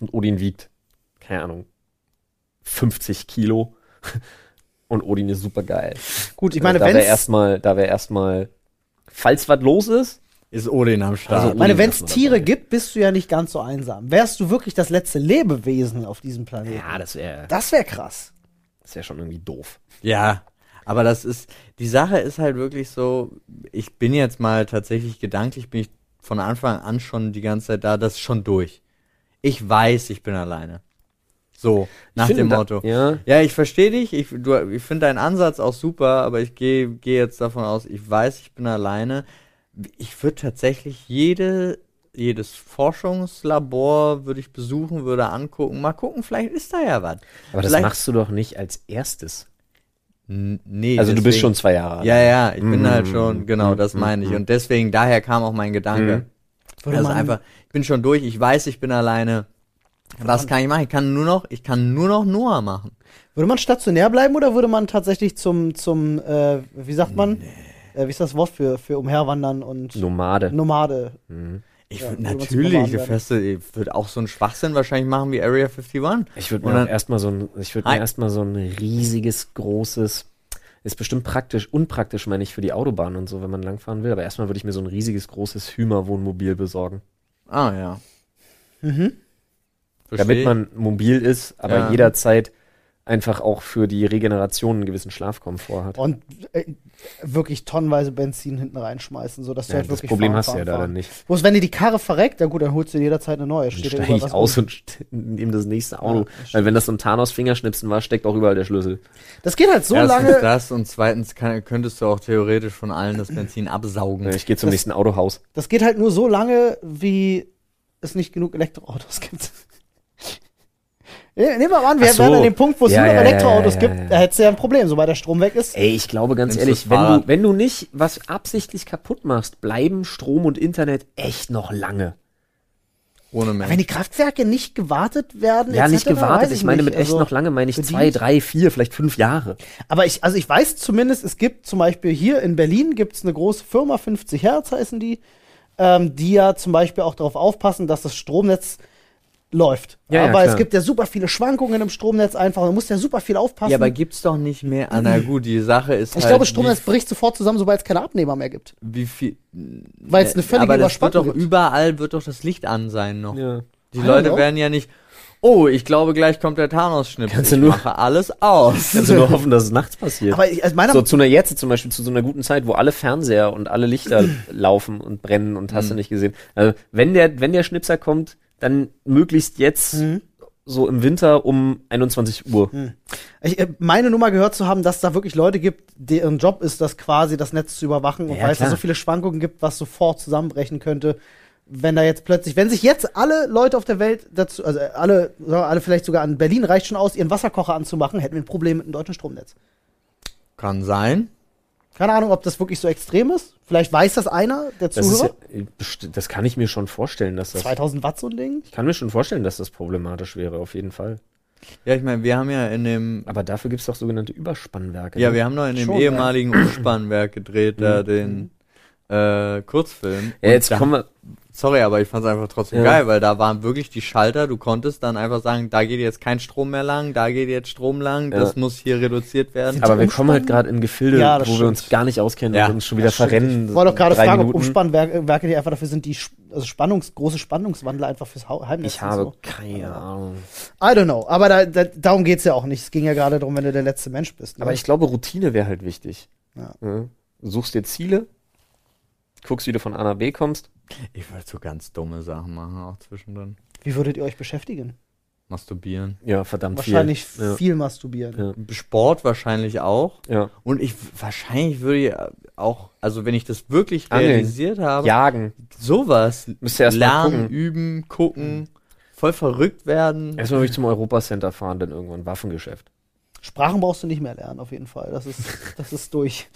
Und Odin wiegt, keine Ahnung, 50 Kilo. Und Odin ist super geil. Gut, ich meine, da wäre wenn erstmal, da wäre erstmal, falls was los ist, Ist Odin am Start. Also- meine, Odin wenn's erstmal Tiere dabei. gibt, bist du ja nicht ganz so einsam. Wärst du wirklich das letzte Lebewesen auf diesem Planeten? ja, das wäre, das wäre krass. das wäre schon irgendwie doof. Ja, aber das ist, die Sache ist halt wirklich so, ich bin jetzt mal tatsächlich gedanklich, bin ich von Anfang an schon die ganze Zeit da, das ist schon durch. Ich weiß, ich bin alleine. So, nach Ich dem Motto. Da, ja, Ja, ich verstehe dich. Ich, du- ich finde deinen Ansatz auch super, aber ich gehe gehe jetzt davon aus, ich weiß, ich bin alleine. Ich würde tatsächlich jede, jedes Forschungslabor würde ich besuchen, würde angucken. Mal gucken, vielleicht ist da ja was. aber das Vielleicht- machst du doch nicht als erstes. Nee, Also du bist deswegen- schon zwei Jahre alt. Ja, ja, ich bin Mm, halt schon, genau, mm, das mm, meine ich. mm. Und deswegen, daher kam auch mein Gedanke. Würde Das ist man- einfach, ich bin schon durch, ich weiß, ich bin alleine. Was kann ich machen? Ich kann nur noch, ich kann nur noch Noah machen. Würde man stationär bleiben oder würde man tatsächlich zum, zum äh, wie sagt man? Äh, wie ist das Wort für, für umherwandern und Nomade. Nomade? Mhm. Ich Ja, würde zum natürlich, ich feste, ich würde auch so einen Schwachsinn wahrscheinlich machen wie Area 51. Ich würde mir erstmal so ein, ich würde mir erstmal so ein riesiges, großes, ist bestimmt praktisch, unpraktisch meine ich für die Autobahn und so, wenn man langfahren will, aber erstmal würde ich mir so ein riesiges, großes Hümer-Wohnmobil besorgen. Ah, ja. Mhm. Versteh damit man mobil ist, aber Ja. jederzeit einfach auch für die Regeneration einen gewissen Schlafkomfort hat. Und äh, wirklich tonnenweise Benzin hinten reinschmeißen, sodass du Ja, halt das wirklich Problem fahren, hast du ja fahren, da fahren. dann nicht. Bloß wenn dir die Karre verreckt, dann gut, dann holst du dir jederzeit eine neue. Dann Steht dir steige ich aus und nehme das nächste Auto. Ja, das Weil wenn das so ein Thanos-Fingerschnipsen war, steckt auch überall der Schlüssel. Das geht halt so Erstens lange. das und zweitens kann, könntest du auch theoretisch von allen das Benzin absaugen. Ich gehe zum Das- nächsten Autohaus. Das geht halt nur so lange, wie es nicht genug Elektroautos gibt. Nehmen wir mal an, wir so. wären an dem Punkt, wo es Ja, nur noch Elektroautos ja, ja, gibt, ja. da hättest du ja ein Problem, sobald der Strom weg ist. Ey, ich glaube ganz Nimmst ehrlich, wenn du, wenn du nicht was absichtlich kaputt machst, bleiben Strom und Internet echt noch lange. Ohne Wenn Mensch. die Kraftwerke nicht gewartet werden, Ja, nicht gewartet. weiß Ich meine, nicht. mit echt Also, noch lange meine ich bedient. zwei, drei, vier, vielleicht fünf Jahre. Aber ich, also ich weiß zumindest, es gibt zum Beispiel hier in Berlin gibt es eine große Firma, 50 Hertz heißen die, ähm, die ja zum Beispiel auch darauf aufpassen, dass das Stromnetz läuft. Ja, ja, aber es klar. gibt ja super viele Schwankungen im Stromnetz einfach, man muss ja super viel aufpassen. Ja, aber gibt's doch nicht mehr. Ah, na gut, die Sache ist ich halt, glaube, Stromnetz bricht sofort zusammen, sobald es keine Abnehmer mehr gibt. wie viel. Weil es eine völlige aber das wird Überspannung doch gibt. überall wird doch das Licht an sein noch. Ja. Die I Leute know. werden ja nicht. Oh, ich glaube, gleich kommt der Thanos-Schnips. Kannst Ich du nur- mache alles aus. Kannst du nur hoffen, dass es nachts passiert. Aber ich, also meiner so zu einer jetzt zum Beispiel zu so einer guten Zeit, wo alle Fernseher und alle Lichter laufen und brennen und hast du Mhm. nicht gesehen. Also wenn der wenn der Schnipser kommt, dann möglichst jetzt Mhm. so im Winter um 21 Uhr. Ich, äh, meine Nummer gehört zu haben, dass da wirklich Leute gibt, deren Job ist, das quasi das Netz zu überwachen und Ja, weil es da so viele Schwankungen gibt, was sofort zusammenbrechen könnte, wenn da jetzt plötzlich, wenn sich jetzt alle Leute auf der Welt dazu, also äh, alle, alle vielleicht sogar an Berlin reicht schon aus, ihren Wasserkocher anzumachen, hätten wir ein Problem mit dem deutschen Stromnetz. Kann sein. Keine Ahnung, ob das wirklich so extrem ist. Vielleicht weiß das einer, der Das, Zuhörer. ja, das kann ich mir schon vorstellen, dass das 2000 Watt so ein Ding. ich kann mir schon vorstellen, dass das problematisch wäre auf jeden Fall. Ja, ich meine, wir haben ja in dem. Aber dafür gibt es doch sogenannte Überspannwerke. Ja, ne? wir haben noch in dem Schon, ehemaligen Umspannwerk gedreht, da Mhm. den äh, Kurzfilm. ja, jetzt kommen wir Sorry, aber ich fand's einfach trotzdem Ja. geil, weil da waren wirklich die Schalter, du konntest dann einfach sagen, da geht jetzt kein Strom mehr lang, da geht jetzt Strom lang, das Ja. muss hier reduziert werden. aber wir kommen halt gerade in Gefilde, Ja, das wo wir stimmt. uns gar nicht auskennen Ja. und uns schon wieder Das verrennen. Ich wollte auch gerade fragen, ob Minuten. Umspannwerke Werke, die einfach dafür sind, die also Spannungs, große Spannungswandler einfach fürs Heimnetz Ich habe so. keine Ahnung. I don't know. Aber da, da, darum geht's ja auch nicht. Es ging ja gerade darum, wenn du der letzte Mensch bist. Ne? Aber ich glaube, Routine wäre halt wichtig. Ja. Du suchst dir Ziele, guckst, wie du von A nach B kommst. Ich wollte so ganz dumme Sachen machen, auch zwischendrin. Wie würdet ihr euch beschäftigen? Masturbieren. Ja, verdammt Wahrscheinlich viel. Ja. viel masturbieren. Ja. Sport wahrscheinlich auch. Ja. Und ich wahrscheinlich würde ich auch, also wenn ich das wirklich Angeln. realisiert habe, Jagen. sowas. Müsst ihr erst mal lernen, gucken. üben, gucken, voll verrückt werden. Erstmal will ich zum Europacenter fahren, dann irgendwann Waffengeschäft. Sprachen brauchst du nicht mehr lernen, auf jeden Fall. Das ist, das ist durch.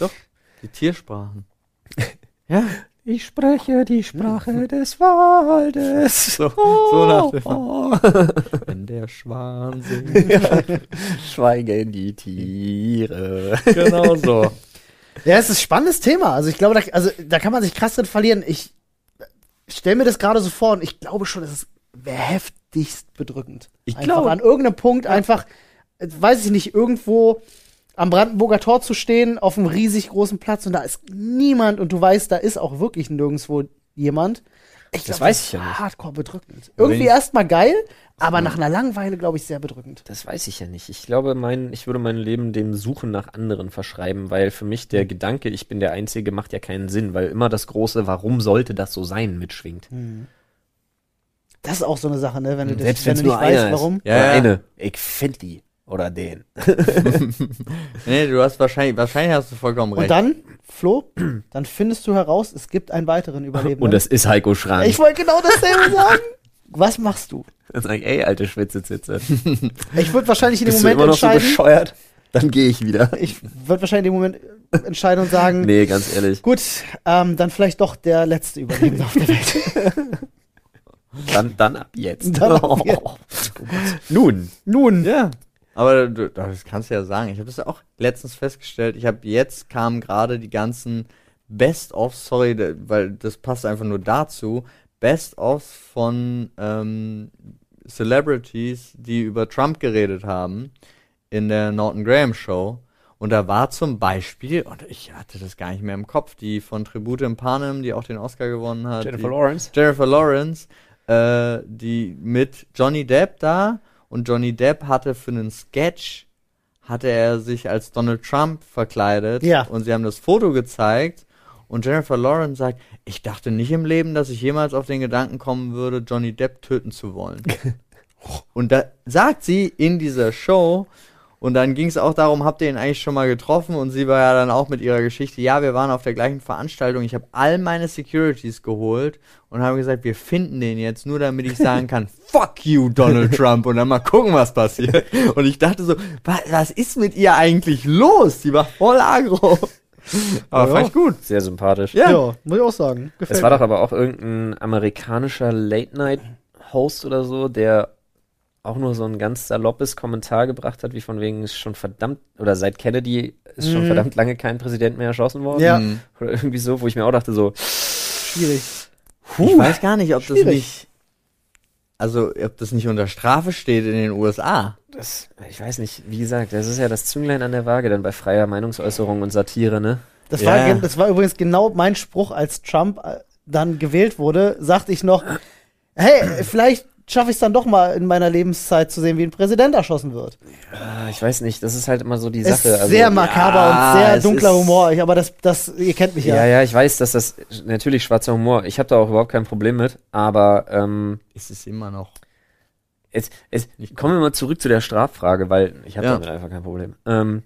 Die Tiersprachen. ja, Ich spreche die Sprache des Waldes. so, so nach dem Wenn der Schwan singt. Schweigen die Tiere. genau so. Ja, es ist ein spannendes Thema. Also ich glaube, da, also, da kann man sich krass drin verlieren. Ich stelle mir das gerade so vor und ich glaube schon, es wäre heftigst bedrückend. Ich glaube- an irgendeinem Punkt einfach, weiß ich nicht, irgendwo am Brandenburger Tor zu stehen, auf einem riesig großen Platz und da ist niemand und du weißt, da ist auch wirklich nirgendwo jemand. Ich Das glaub, weiß ist ich ja nicht. Hardcore bedrückend. wenn Irgendwie erstmal geil, aber nach einer Langeweile, glaube ich, sehr bedrückend. Das weiß ich ja nicht. Ich glaube, mein, ich würde mein Leben dem Suchen nach anderen verschreiben, weil für mich der Gedanke, ich bin der Einzige, macht ja keinen Sinn, weil immer das große, warum sollte das so sein, mitschwingt. Das ist auch so eine Sache, ne? Wenn du, das, Selbst wenn wenn's du nicht weißt, warum. Ja, ja. eine. Ich find die. Oder den. Nee, du hast wahrscheinlich, wahrscheinlich hast du vollkommen recht. Und dann, Flo, dann findest du heraus, es gibt einen weiteren Überlebenden. Und das ist Heiko Schrank. ich wollte genau dasselbe sagen. Was machst du? Dann sag ich, ey, alte Schwitzezitze. Ich würde wahrscheinlich in dem Bist du Moment immer noch so entscheiden. bescheuert? Dann gehe ich wieder. ich würde wahrscheinlich in dem Moment entscheiden und sagen, Nee, ganz ehrlich. gut, ähm, dann vielleicht doch der letzte Überlebende auf der Welt. Dann, dann ab jetzt. Dann ab jetzt. Oh. Nun. Nun, Ja. Aber du, das kannst du ja sagen. Ich habe das ja auch letztens festgestellt. Ich habe jetzt kamen gerade die ganzen Best-of, sorry, da- weil das passt einfach nur dazu, Best-ofs von ähm, Celebrities, die über Trump geredet haben in der Norton Graham Show. Und da war zum Beispiel, und ich hatte das gar nicht mehr im Kopf, die von Tribute in Panem, die auch den Oscar gewonnen hat. Jennifer Lawrence. Jennifer Lawrence, äh, die mit Johnny Depp da und Johnny Depp hatte für einen Sketch hatte er sich als Donald Trump verkleidet Ja. und sie haben das Foto gezeigt und Jennifer Lawrence sagt, ich dachte nicht im Leben, dass ich jemals auf den Gedanken kommen würde, Johnny Depp töten zu wollen. und da sagt sie in dieser Show und dann ging es auch darum, habt ihr ihn eigentlich schon mal getroffen? Und sie war ja dann auch mit ihrer Geschichte, ja, wir waren auf der gleichen Veranstaltung. Ich habe all meine Securities geholt und habe gesagt, wir finden den jetzt, nur damit ich sagen kann, fuck you, Donald Trump. Und dann mal gucken, was passiert. Und ich dachte so, was, was ist mit ihr eigentlich los? Die war voll aggro. Aber Ja. fand ich gut. Sehr sympathisch. Ja. Ja, muss ich auch sagen. Gefällt Es war mir. doch aber auch irgendein amerikanischer Late-Night-Host oder so, der auch nur so ein ganz saloppes Kommentar gebracht hat, wie von wegen ist schon verdammt, oder seit Kennedy ist schon Mhm. verdammt lange kein Präsident mehr erschossen worden. Ja. Hm. Oder irgendwie so, wo ich mir auch dachte, so, schwierig. Ich weiß gar nicht, ob das Schwierig. nicht, also ob das nicht unter Strafe steht in den USA. das, ich weiß nicht, wie gesagt, das ist ja das Zünglein an der Waage dann bei freier Meinungsäußerung und Satire, ne? Das, Ja. war, das war übrigens genau mein Spruch, als Trump äh, dann gewählt wurde, sagte ich noch, hey, vielleicht schaffe ich es dann doch mal in meiner Lebenszeit zu sehen, wie ein Präsident erschossen wird. Ah, Ich weiß nicht, das ist halt immer so die Sache. ist also, sehr makaber ja, und sehr dunkler ist- Humor, ich, aber das, das, ihr kennt mich ja. Ja, ja, ich weiß, dass das natürlich schwarzer Humor. Ich habe da auch überhaupt kein Problem mit, aber ähm, Ist es immer noch. es, es, kommen wir mal zurück zu der Straffrage, weil ich habe Ja. damit einfach kein Problem. Ähm,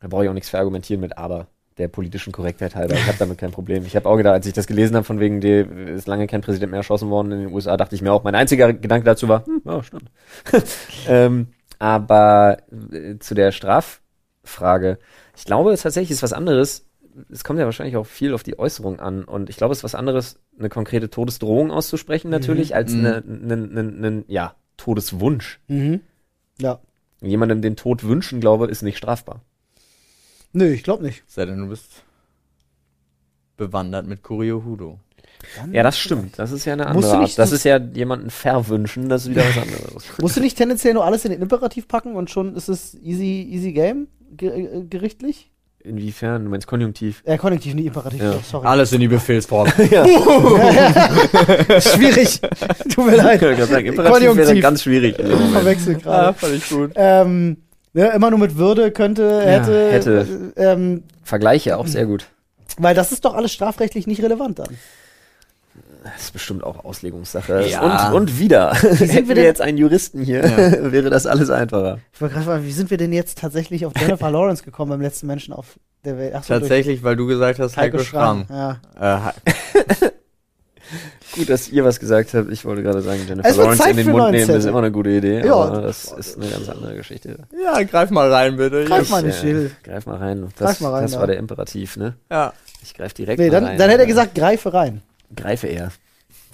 da brauche ich auch nichts für argumentieren mit aber der politischen Korrektheit halber. Ich habe damit kein Problem. Ich habe auch gedacht, als ich das gelesen habe, von wegen, die ist lange kein Präsident mehr erschossen worden in den USA, dachte ich mir auch, mein einziger Gedanke dazu war, hm, ja, stimmt. ähm, aber äh, zu der Straffrage, ich glaube tatsächlich ist was anderes. Es kommt ja wahrscheinlich auch viel auf die Äußerung an. Und ich glaube, es ist was anderes, eine konkrete Todesdrohung auszusprechen, natürlich, als Mhm. eine, eine, eine, eine, ja, Todeswunsch. Mhm. Ja. Jemandem den Tod wünschen, glaube ist nicht strafbar. Nö, ich glaube nicht. Sei denn, du bist bewandert mit Kurio Hudo. Ja, das stimmt. Das ist ja eine Musst andere du Art. nicht- Das ist ja jemanden verwünschen, das ist wieder was anderes. Musst du nicht tendenziell nur alles in den Imperativ packen und schon ist es easy, easy game ge äh, gerichtlich? Inwiefern? Du meinst Konjunktiv? Äh, konjunktiv, nicht Imperativ, Ja. doch, sorry. Alles in die Befehlsform. Schwierig. Tut mir leid. Ich gerade sagen, Imperativ wäre Konjunktiv. ganz schwierig. Moment. Verwechselt ah, gerade. fand ich gut. Ähm, ja, immer nur mit Würde könnte, hätte. hätte. Äh, ähm, Vergleiche auch sehr gut. weil das ist doch alles strafrechtlich nicht relevant dann. Das ist bestimmt auch Auslegungssache. Ja. Und, und wieder. sind Hätten wir wir denn- jetzt einen Juristen hier, Ja. wäre das alles einfacher. Ich wollte gerade fragen, wie sind wir denn jetzt tatsächlich auf Jennifer Lawrence gekommen beim letzten Menschen auf der Welt? Ach so, Tatsächlich, weil du gesagt hast, Heiko Heiko Schramm. Schramm. Ja. Äh, Gut, dass ihr was gesagt habt. Ich wollte gerade sagen, Jennifer Lawrence Zeit in den Mund nehmen, Zettel. ist immer eine gute Idee. Ja. aber das ist eine ganz andere Geschichte. ja, greif mal rein, bitte. Greif Ich- mal. Ja, Schill. Greif mal rein. Das, Greif mal rein, das ja. war der Imperativ, ne? Ja. Ich greif direkt Nee, dann, rein. dann hätte er gesagt, greife rein. Greife eher.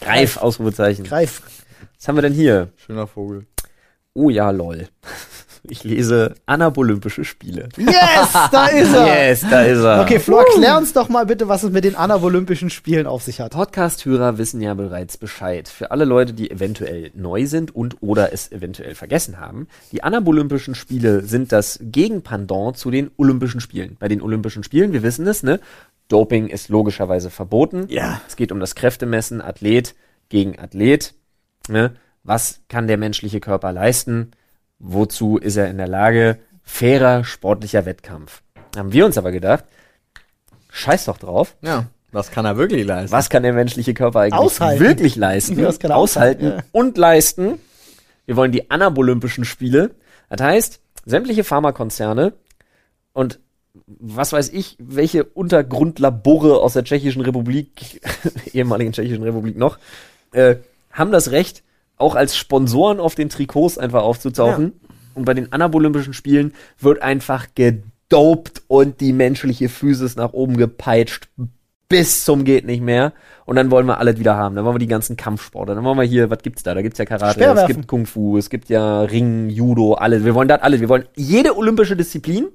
Greif, Ausrufezeichen. Greif. Was haben wir denn hier? Schöner Vogel. Oh ja, lol. Ich lese Anabolympische Spiele. Yes, da ist er. Yes, da ist er. Okay, Flo, erklär uns doch mal bitte, was es mit den Anabolympischen Spielen auf sich hat. Podcast-Hörer wissen ja bereits Bescheid. Für alle Leute, die eventuell neu sind und oder es eventuell vergessen haben, die Anabolympischen Spiele sind das Gegenpendant zu den Olympischen Spielen. Bei den Olympischen Spielen, wir wissen es, ne? Doping ist logischerweise verboten. Ja. Es geht um das Kräftemessen, Athlet gegen Athlet. Ne? Was kann der menschliche Körper leisten? Wozu ist er in der Lage? Fairer sportlicher Wettkampf. Haben wir uns aber gedacht, scheiß doch drauf. Ja. Was kann er wirklich leisten? Was kann der menschliche Körper eigentlich Aushalten. wirklich leisten? Was kann er aushalten aushalten, und leisten. Wir wollen die Anabolympischen Spiele. Das heißt, sämtliche Pharmakonzerne und was weiß ich, welche Untergrundlabore aus der Tschechischen Republik, ehemaligen Tschechischen Republik noch, äh, haben das Recht, auch als Sponsoren auf den Trikots einfach aufzutauchen. Und bei den Anabolympischen Spielen wird einfach gedopt und die menschliche Physis nach oben gepeitscht bis zum geht nicht mehr. Und dann wollen wir alles wieder haben. Dann wollen wir die ganzen Kampfsporte. Dann wollen wir hier, was gibt's da? Da gibt's ja Karate, es gibt Kung Fu, es gibt ja Ring, Judo, alles. Wir wollen das alles. Wir wollen jede olympische Disziplin,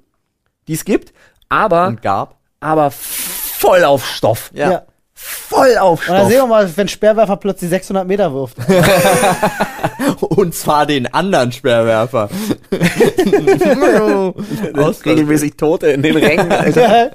die es gibt, aber, aber voll auf Stoff. Ja. Ja. Voll auf Und dann sehen wir mal, wenn Speerwerfer plötzlich 600 Meter wirft. Und zwar den anderen Sperrwerfer. Regelmäßig Tote in den Rängen, Alter.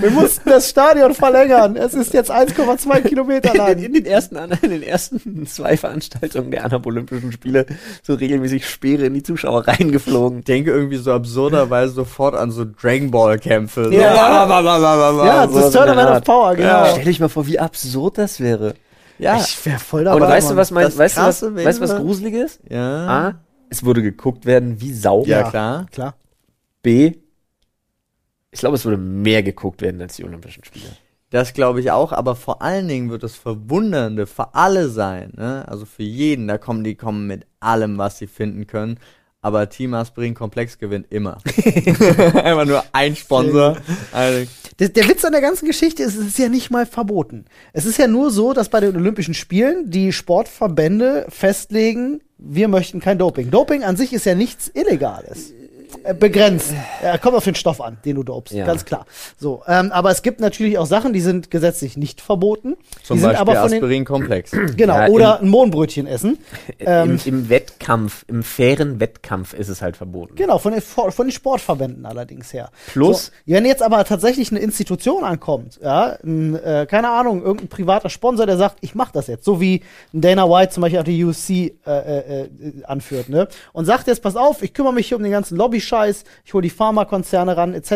Wir mussten das Stadion verlängern. Es ist jetzt 1,2 Kilometer in, lang. in, den ersten, in den ersten zwei Veranstaltungen der Anabolympischen Spiele so regelmäßig Speere in die Zuschauer reingeflogen. Ich denke irgendwie so absurderweise sofort an so Dragon Ball Kämpfe. So. Ja. Ja, sowas das in Tournament of. Power, genau. Stell dich mal vor, wie absurd das wäre. ja. Ich wäre voll dabei. Und weißt du, was mein, Das weißt du, was, weißt was gruseliges? ja. A, es würde geguckt werden wie Sau. Ja, klar. Klar. B, ich glaube, es würde mehr geguckt werden als die Olympischen Spiele. Das glaube ich auch, aber vor allen Dingen wird das Verwundernde für alle sein, ne? Also für jeden, da kommen die kommen mit allem, was sie finden können. Aber Team Aspirin Komplex gewinnt immer. Einfach nur ein Sponsor. Also, Der, der Witz an der ganzen Geschichte ist, es ist ja nicht mal verboten. Es ist ja nur so, dass bei den Olympischen Spielen die Sportverbände festlegen, wir möchten kein Doping. Doping an sich ist ja nichts Illegales. Äh, begrenzt. Ja, kommt auf den Stoff an, den du dopst, Ja. ganz klar. So, ähm, aber es gibt natürlich auch Sachen, die sind gesetzlich nicht verboten. zum die sind Beispiel aber von den, Aspirin Komplex. genau, Ja, oder ein Mohnbrötchen essen. Ähm, Im, Im Wettkampf, im fairen Wettkampf ist es halt verboten. Genau, von den, von den Sportverbänden allerdings her. Plus- So, wenn jetzt aber tatsächlich eine Institution ankommt, ja, ein, äh, keine Ahnung, irgendein privater Sponsor, der sagt, ich mache das jetzt, so wie Dana White zum Beispiel auch die UFC äh, äh, äh, anführt, ne? Und sagt jetzt, pass auf, ich kümmere mich hier um den ganzen Lobby-Scheiß, ich hole die Pharmakonzerne ran, etc.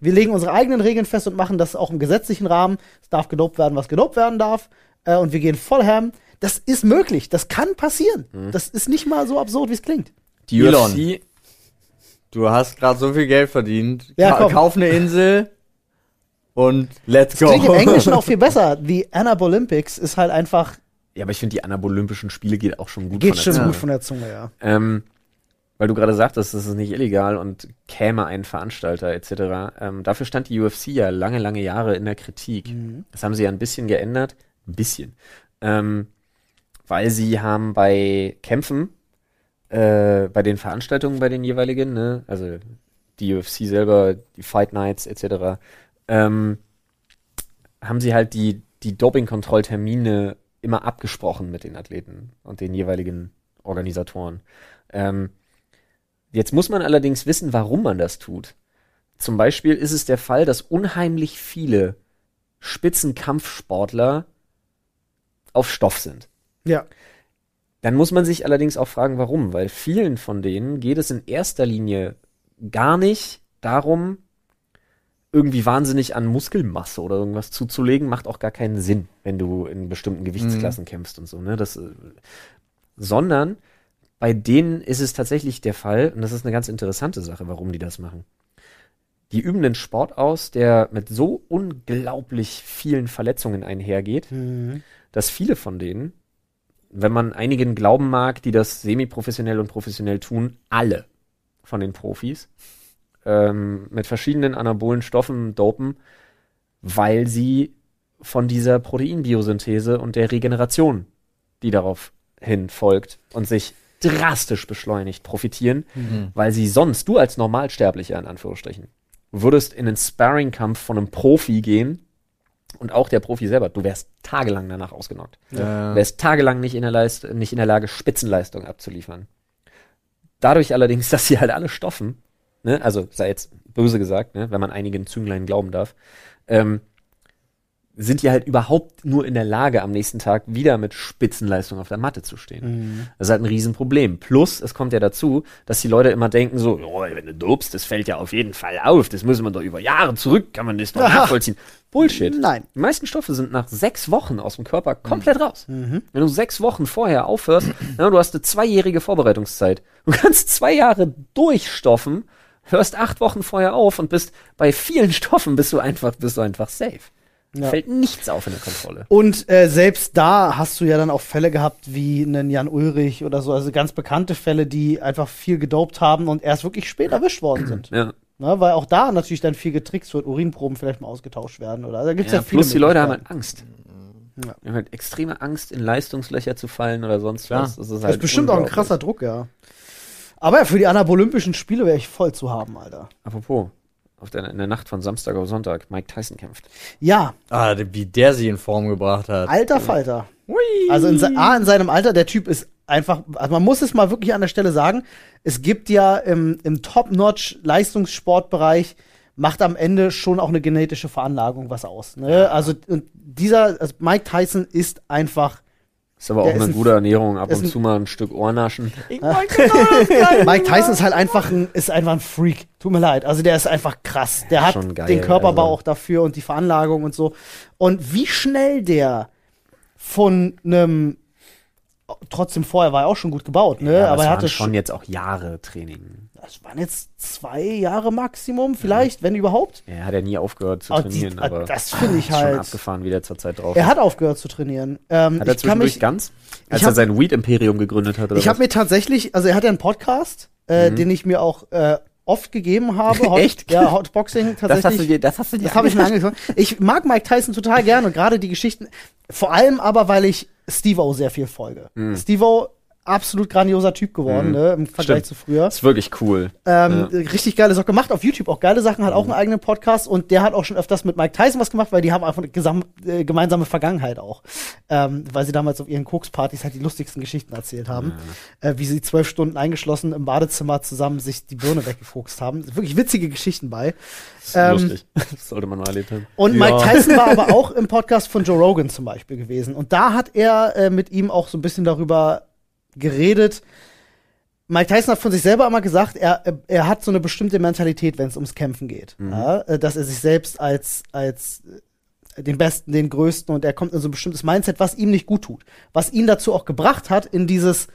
Wir legen unsere eigenen Regeln fest und machen das auch im gesetzlichen Rahmen. Es darf gedopt werden, was gedopt werden darf. Äh, und wir gehen voll ham. Das ist möglich, das kann passieren. Das ist nicht mal so absurd, wie es klingt. Die Elon. UFC, Du hast gerade so viel Geld verdient. Ja, Ka komm. kauf eine Insel und let's go. Klingt im Englischen auch viel besser. Die Anabolympics ist halt einfach, ja, aber ich finde, die anabolympischen Spiele geht auch schon gut geht von schon der Zunge. gut von der Zunge, ja. Ähm, weil du gerade sagtest, das ist nicht illegal und käme ein Veranstalter etc. Ähm, dafür stand die UFC ja lange, lange Jahre in der Kritik. Mhm. Das haben sie ja ein bisschen geändert. Ein bisschen. Ähm, weil sie haben bei Kämpfen, äh, bei den Veranstaltungen bei den jeweiligen, ne, also die UFC selber, die Fight Nights etc., ähm, haben sie halt die, die Doping-Kontrolltermine immer abgesprochen mit den Athleten und den jeweiligen Organisatoren. Ähm, jetzt muss man allerdings wissen, warum man das tut. Zum Beispiel ist es der Fall, dass unheimlich viele Spitzenkampfsportler auf Stoff sind. Ja. Dann muss man sich allerdings auch fragen, warum, weil vielen von denen geht es in erster Linie gar nicht darum, irgendwie wahnsinnig an Muskelmasse oder irgendwas zuzulegen, macht auch gar keinen Sinn, wenn du in bestimmten Gewichtsklassen kämpfst und so, ne? Das, äh, sondern bei denen ist es tatsächlich der Fall, und das ist eine ganz interessante Sache, warum die das machen. Die üben einen Sport aus, der mit so unglaublich vielen Verletzungen einhergeht, dass viele von denen, wenn man einigen glauben mag, die das semi-professionell und professionell tun, alle von den Profis ähm, mit verschiedenen anabolen Stoffen dopen, weil sie von dieser Proteinbiosynthese und der Regeneration, die darauf hin folgt und sich drastisch beschleunigt, profitieren, weil sie sonst, du als Normalsterblicher in Anführungsstrichen, würdest in einen Sparring-Kampf von einem Profi gehen und auch der Profi selber, du wärst tagelang danach ausgenockt. Ja. Du wärst tagelang nicht in, der Leist nicht in der Lage, Spitzenleistung abzuliefern. Dadurch allerdings, dass sie halt alle stoffen, ne, also sei jetzt böse gesagt, ne, wenn man einigen Zünglein glauben darf, ähm, sind die halt überhaupt nur in der Lage, am nächsten Tag wieder mit Spitzenleistung auf der Matte zu stehen. Das ist halt ein Riesenproblem. Plus, es kommt ja dazu, dass die Leute immer denken so, oh, wenn du dopst, das fällt ja auf jeden Fall auf, das müssen wir doch über Jahre zurück, kann man das doch nachvollziehen. Bullshit. Nein. Die meisten Stoffe sind nach sechs Wochen aus dem Körper komplett raus. Wenn du sechs Wochen vorher aufhörst, ja, du hast eine zweijährige Vorbereitungszeit. Du kannst zwei Jahre durchstoffen, hörst acht Wochen vorher auf und bist bei vielen Stoffen bist du einfach, bist du einfach safe. Ja. Fällt nichts auf in der Kontrolle. Und äh, selbst da hast du ja dann auch Fälle gehabt wie einen Jan Ulrich oder so, also ganz bekannte Fälle, die einfach viel gedopt haben und erst wirklich spät erwischt worden sind. Ja. Ne, weil auch da natürlich dann viel getrickst wird, Urinproben vielleicht mal ausgetauscht werden oder da gibt's ja, Ja, viele plus die Leute haben halt Angst. Ja. Die haben halt extreme Angst, in Leistungslöcher zu fallen oder sonst Klar. was. Das ist, Das halt ist bestimmt auch ein krasser Druck, ja. Aber ja, für die Anabolympischen Spiele wäre ich voll zu haben, Alter. Apropos, auf der, in der Nacht von Samstag auf Sonntag, Mike Tyson kämpft. Ja, Ah, wie der sie in Form gebracht hat. alter Falter. Also in, se- A, in seinem Alter, der Typ ist einfach, also man muss es mal wirklich an der Stelle sagen, es gibt ja im, im Top-Notch-Leistungssportbereich macht am Ende schon auch eine genetische Veranlagung was aus. Ne? Also und dieser, also Mike Tyson ist einfach Ist aber auch ist eine ein- gute Ernährung, ab und zu mal ein Stück Ohrnaschen. Ich wollte genau Mike Tyson ist halt einfach ein, ist einfach ein Freak. Tut mir leid. Also der ist einfach krass. Der hat Schon geil, den Körperbau also. auch dafür und die Veranlagung und so. Und wie schnell der von einem trotzdem vorher war er auch schon gut gebaut, ne? Ja, aber das er hatte schon. jetzt auch Jahre Training. Das waren jetzt zwei Jahre Maximum, vielleicht, wenn überhaupt. Er hat ja nie aufgehört zu Aber die- trainieren, aber das finde ich ist schon halt. abgefahren, wie der zurzeit drauf Er hat aufgehört zu trainieren. Ähm, Hat er zwischendurch mich, ganz? Als ich er hab- sein Weed-Imperium gegründet hat, oder ich habe mir tatsächlich, also er hat ja einen Podcast, äh, Mhm. den ich mir auch äh, oft gegeben habe. Hot, Echt? Ja, Hotboxing tatsächlich. das hast du dir, das hast du dir Das habe ich mir angeschaut. Ich mag Mike Tyson total gern und gerade die Geschichten, vor allem aber, weil ich Steve-O sehr viel folge. Mhm. Steve-O, absolut grandioser Typ geworden, Mhm. ne, im Vergleich Stimmt. zu früher. Ist wirklich cool. Ähm, Richtig geile Sache gemacht auf YouTube, auch geile Sachen, hat auch einen eigenen Podcast und der hat auch schon öfters mit Mike Tyson was gemacht, weil die haben einfach eine äh, gemeinsame Vergangenheit auch. Ähm, weil sie damals auf ihren Kokspartys halt die lustigsten Geschichten erzählt haben. Äh, wie sie zwölf Stunden eingeschlossen im Badezimmer zusammen sich die Birne weggekokst haben. Wirklich witzige Geschichten bei. Das ist Ähm, lustig. Das sollte man mal erlebt haben. Und Ja. Mike Tyson war aber auch im Podcast von Joe Rogan zum Beispiel gewesen. Und da hat er äh, mit ihm auch so ein bisschen darüber geredet. Mike Tyson hat von sich selber immer gesagt, er, er hat so eine bestimmte Mentalität, wenn es ums Kämpfen geht. Ja, äh, dass er sich selbst als, als äh, den Besten, den Größten und er kommt in so ein bestimmtes Mindset, was ihm nicht gut tut. Was ihn dazu auch gebracht hat, in dieses,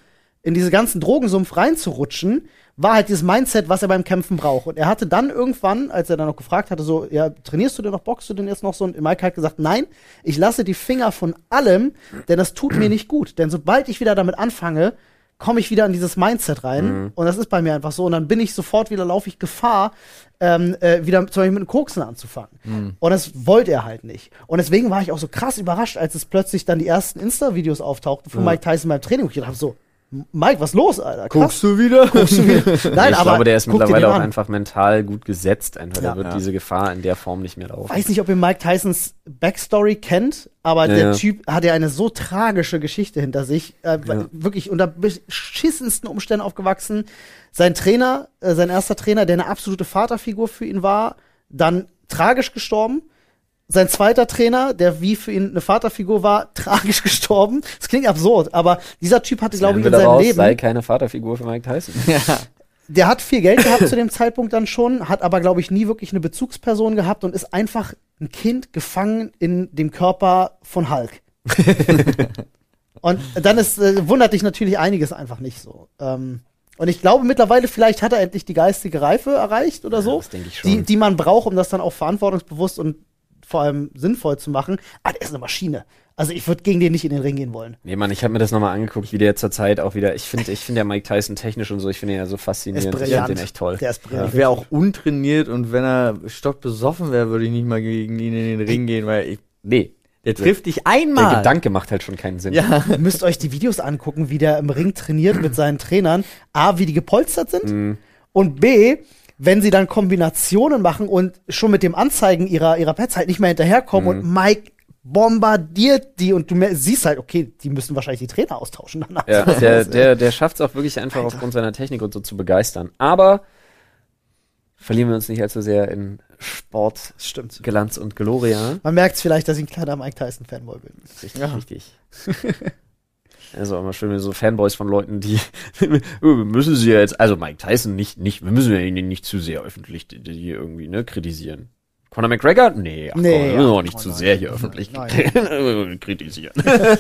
in diese ganzen Drogensumpf reinzurutschen, war halt dieses Mindset, was er beim Kämpfen braucht. Und er hatte dann irgendwann, als er dann noch gefragt hatte, so, ja, trainierst du denn noch, boxst du denn jetzt noch so? Und Mike hat gesagt, nein, ich lasse die Finger von allem, denn das tut mir nicht gut. Denn sobald ich wieder damit anfange, komme ich wieder in dieses Mindset rein. Und das ist bei mir einfach so. Und dann bin ich sofort wieder, laufe ich Gefahr, ähm, äh, wieder zum Beispiel mit dem Koksen anzufangen. Und das wollte er halt nicht. Und deswegen war ich auch so krass überrascht, als es plötzlich dann die ersten Insta-Videos auftauchten von Mike Tyson beim Training. Ich dachte so, Mike, was los, Alter? Krass. Guckst du wieder? Guckst du wieder? Nein, ich aber glaube, der ist mittlerweile auch an. einfach mental gut gesetzt. Einfach, Ja. da wird Ja. diese Gefahr in der Form nicht mehr laufen. weiß nicht, ob ihr Mike Tysons Backstory kennt, aber Ja, der ja. Typ hat ja eine so tragische Geschichte hinter sich. Äh, Ja. Wirklich unter beschissensten Umständen aufgewachsen. Sein Trainer, äh, sein erster Trainer, der eine absolute Vaterfigur für ihn war, dann tragisch gestorben. Sein zweiter Trainer, der wie für ihn eine Vaterfigur war, tragisch gestorben. Das klingt absurd, aber dieser Typ hatte, glaube ich, in seinem Leben. sei keine Vaterfigur für Mike Tyson. ja. Der hat viel Geld gehabt zu dem Zeitpunkt dann schon, hat aber, glaube ich, nie wirklich eine Bezugsperson gehabt und ist einfach ein Kind gefangen in dem Körper von Hulk. und dann ist, äh, wundert dich natürlich einiges einfach nicht so. Ähm, und ich glaube mittlerweile, vielleicht hat er endlich die geistige Reife erreicht oder so, das denke ich schon. die, die man braucht, um das dann auch verantwortungsbewusst und vor allem sinnvoll zu machen. Aber der ist eine Maschine. Also ich würde gegen den nicht in den Ring gehen wollen. Nee, Mann, ich habe mir das nochmal angeguckt, wie der zur Zeit auch wieder. Ich finde, ich finde ja Mike Tyson technisch und so, ich finde ihn ja so Der ist faszinierend. Ich brillant. finde den echt toll. Der ist brillant. Ich wäre auch untrainiert und wenn er stockbesoffen wäre, würde ich nicht mal gegen ihn in den Ring gehen, weil ich, Nee, der trifft dich der einmal. Gedanke macht halt schon keinen Sinn. Ja. Ihr müsst euch die Videos angucken, wie der im Ring trainiert mit seinen Trainern. A, wie die gepolstert sind. Mhm. Und B, wenn sie dann Kombinationen machen und schon mit dem Anzeigen ihrer, ihrer Pads halt nicht mehr hinterherkommen Mhm. und Mike bombardiert die und du siehst halt, okay, die müssen wahrscheinlich die Trainer austauschen danach. Ja, der, der, der schafft es auch wirklich einfach aufgrund seiner Technik und so zu begeistern. Aber verlieren wir uns nicht allzu sehr in Sport, Stimmt. Glanz und Gloria. Man merkt vielleicht, dass ich ein kleiner Mike Tyson-Fanboy bin. Richtig, Ja. richtig. Also immer schön so Fanboys von Leuten, die wir müssen sie ja jetzt, also Mike Tyson nicht, nicht, wir müssen ja ihn nicht zu sehr öffentlich die, die irgendwie ne kritisieren. Conor McGregor? Nee, ach Nee, komm, wir müssen ach, auch nicht oh zu sehr hier nein, öffentlich nein. kritisieren. Ja.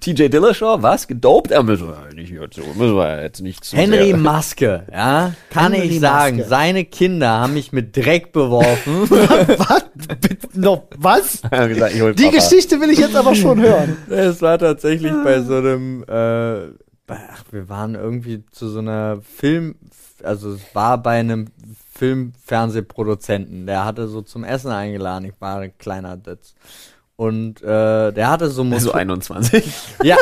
TJ Dillashaw, was? Gedopt? Er müssen wir nicht hier zu, müssen wir jetzt nicht zu Henry sehr. Maske, ja, kann Henry ich sagen, Maske. seine Kinder haben mich mit Dreck beworfen. was? Bitte, noch, was? Gesagt, Die Papa. Geschichte will ich jetzt aber schon hören. Es war tatsächlich bei so einem, äh, ach, wir waren irgendwie zu so einer Film, also es war bei einem Filmfernsehproduzenten, der hatte so zum Essen eingeladen, ich war ein kleiner Ditz. Und äh, der hatte so Also Motor 21. ja,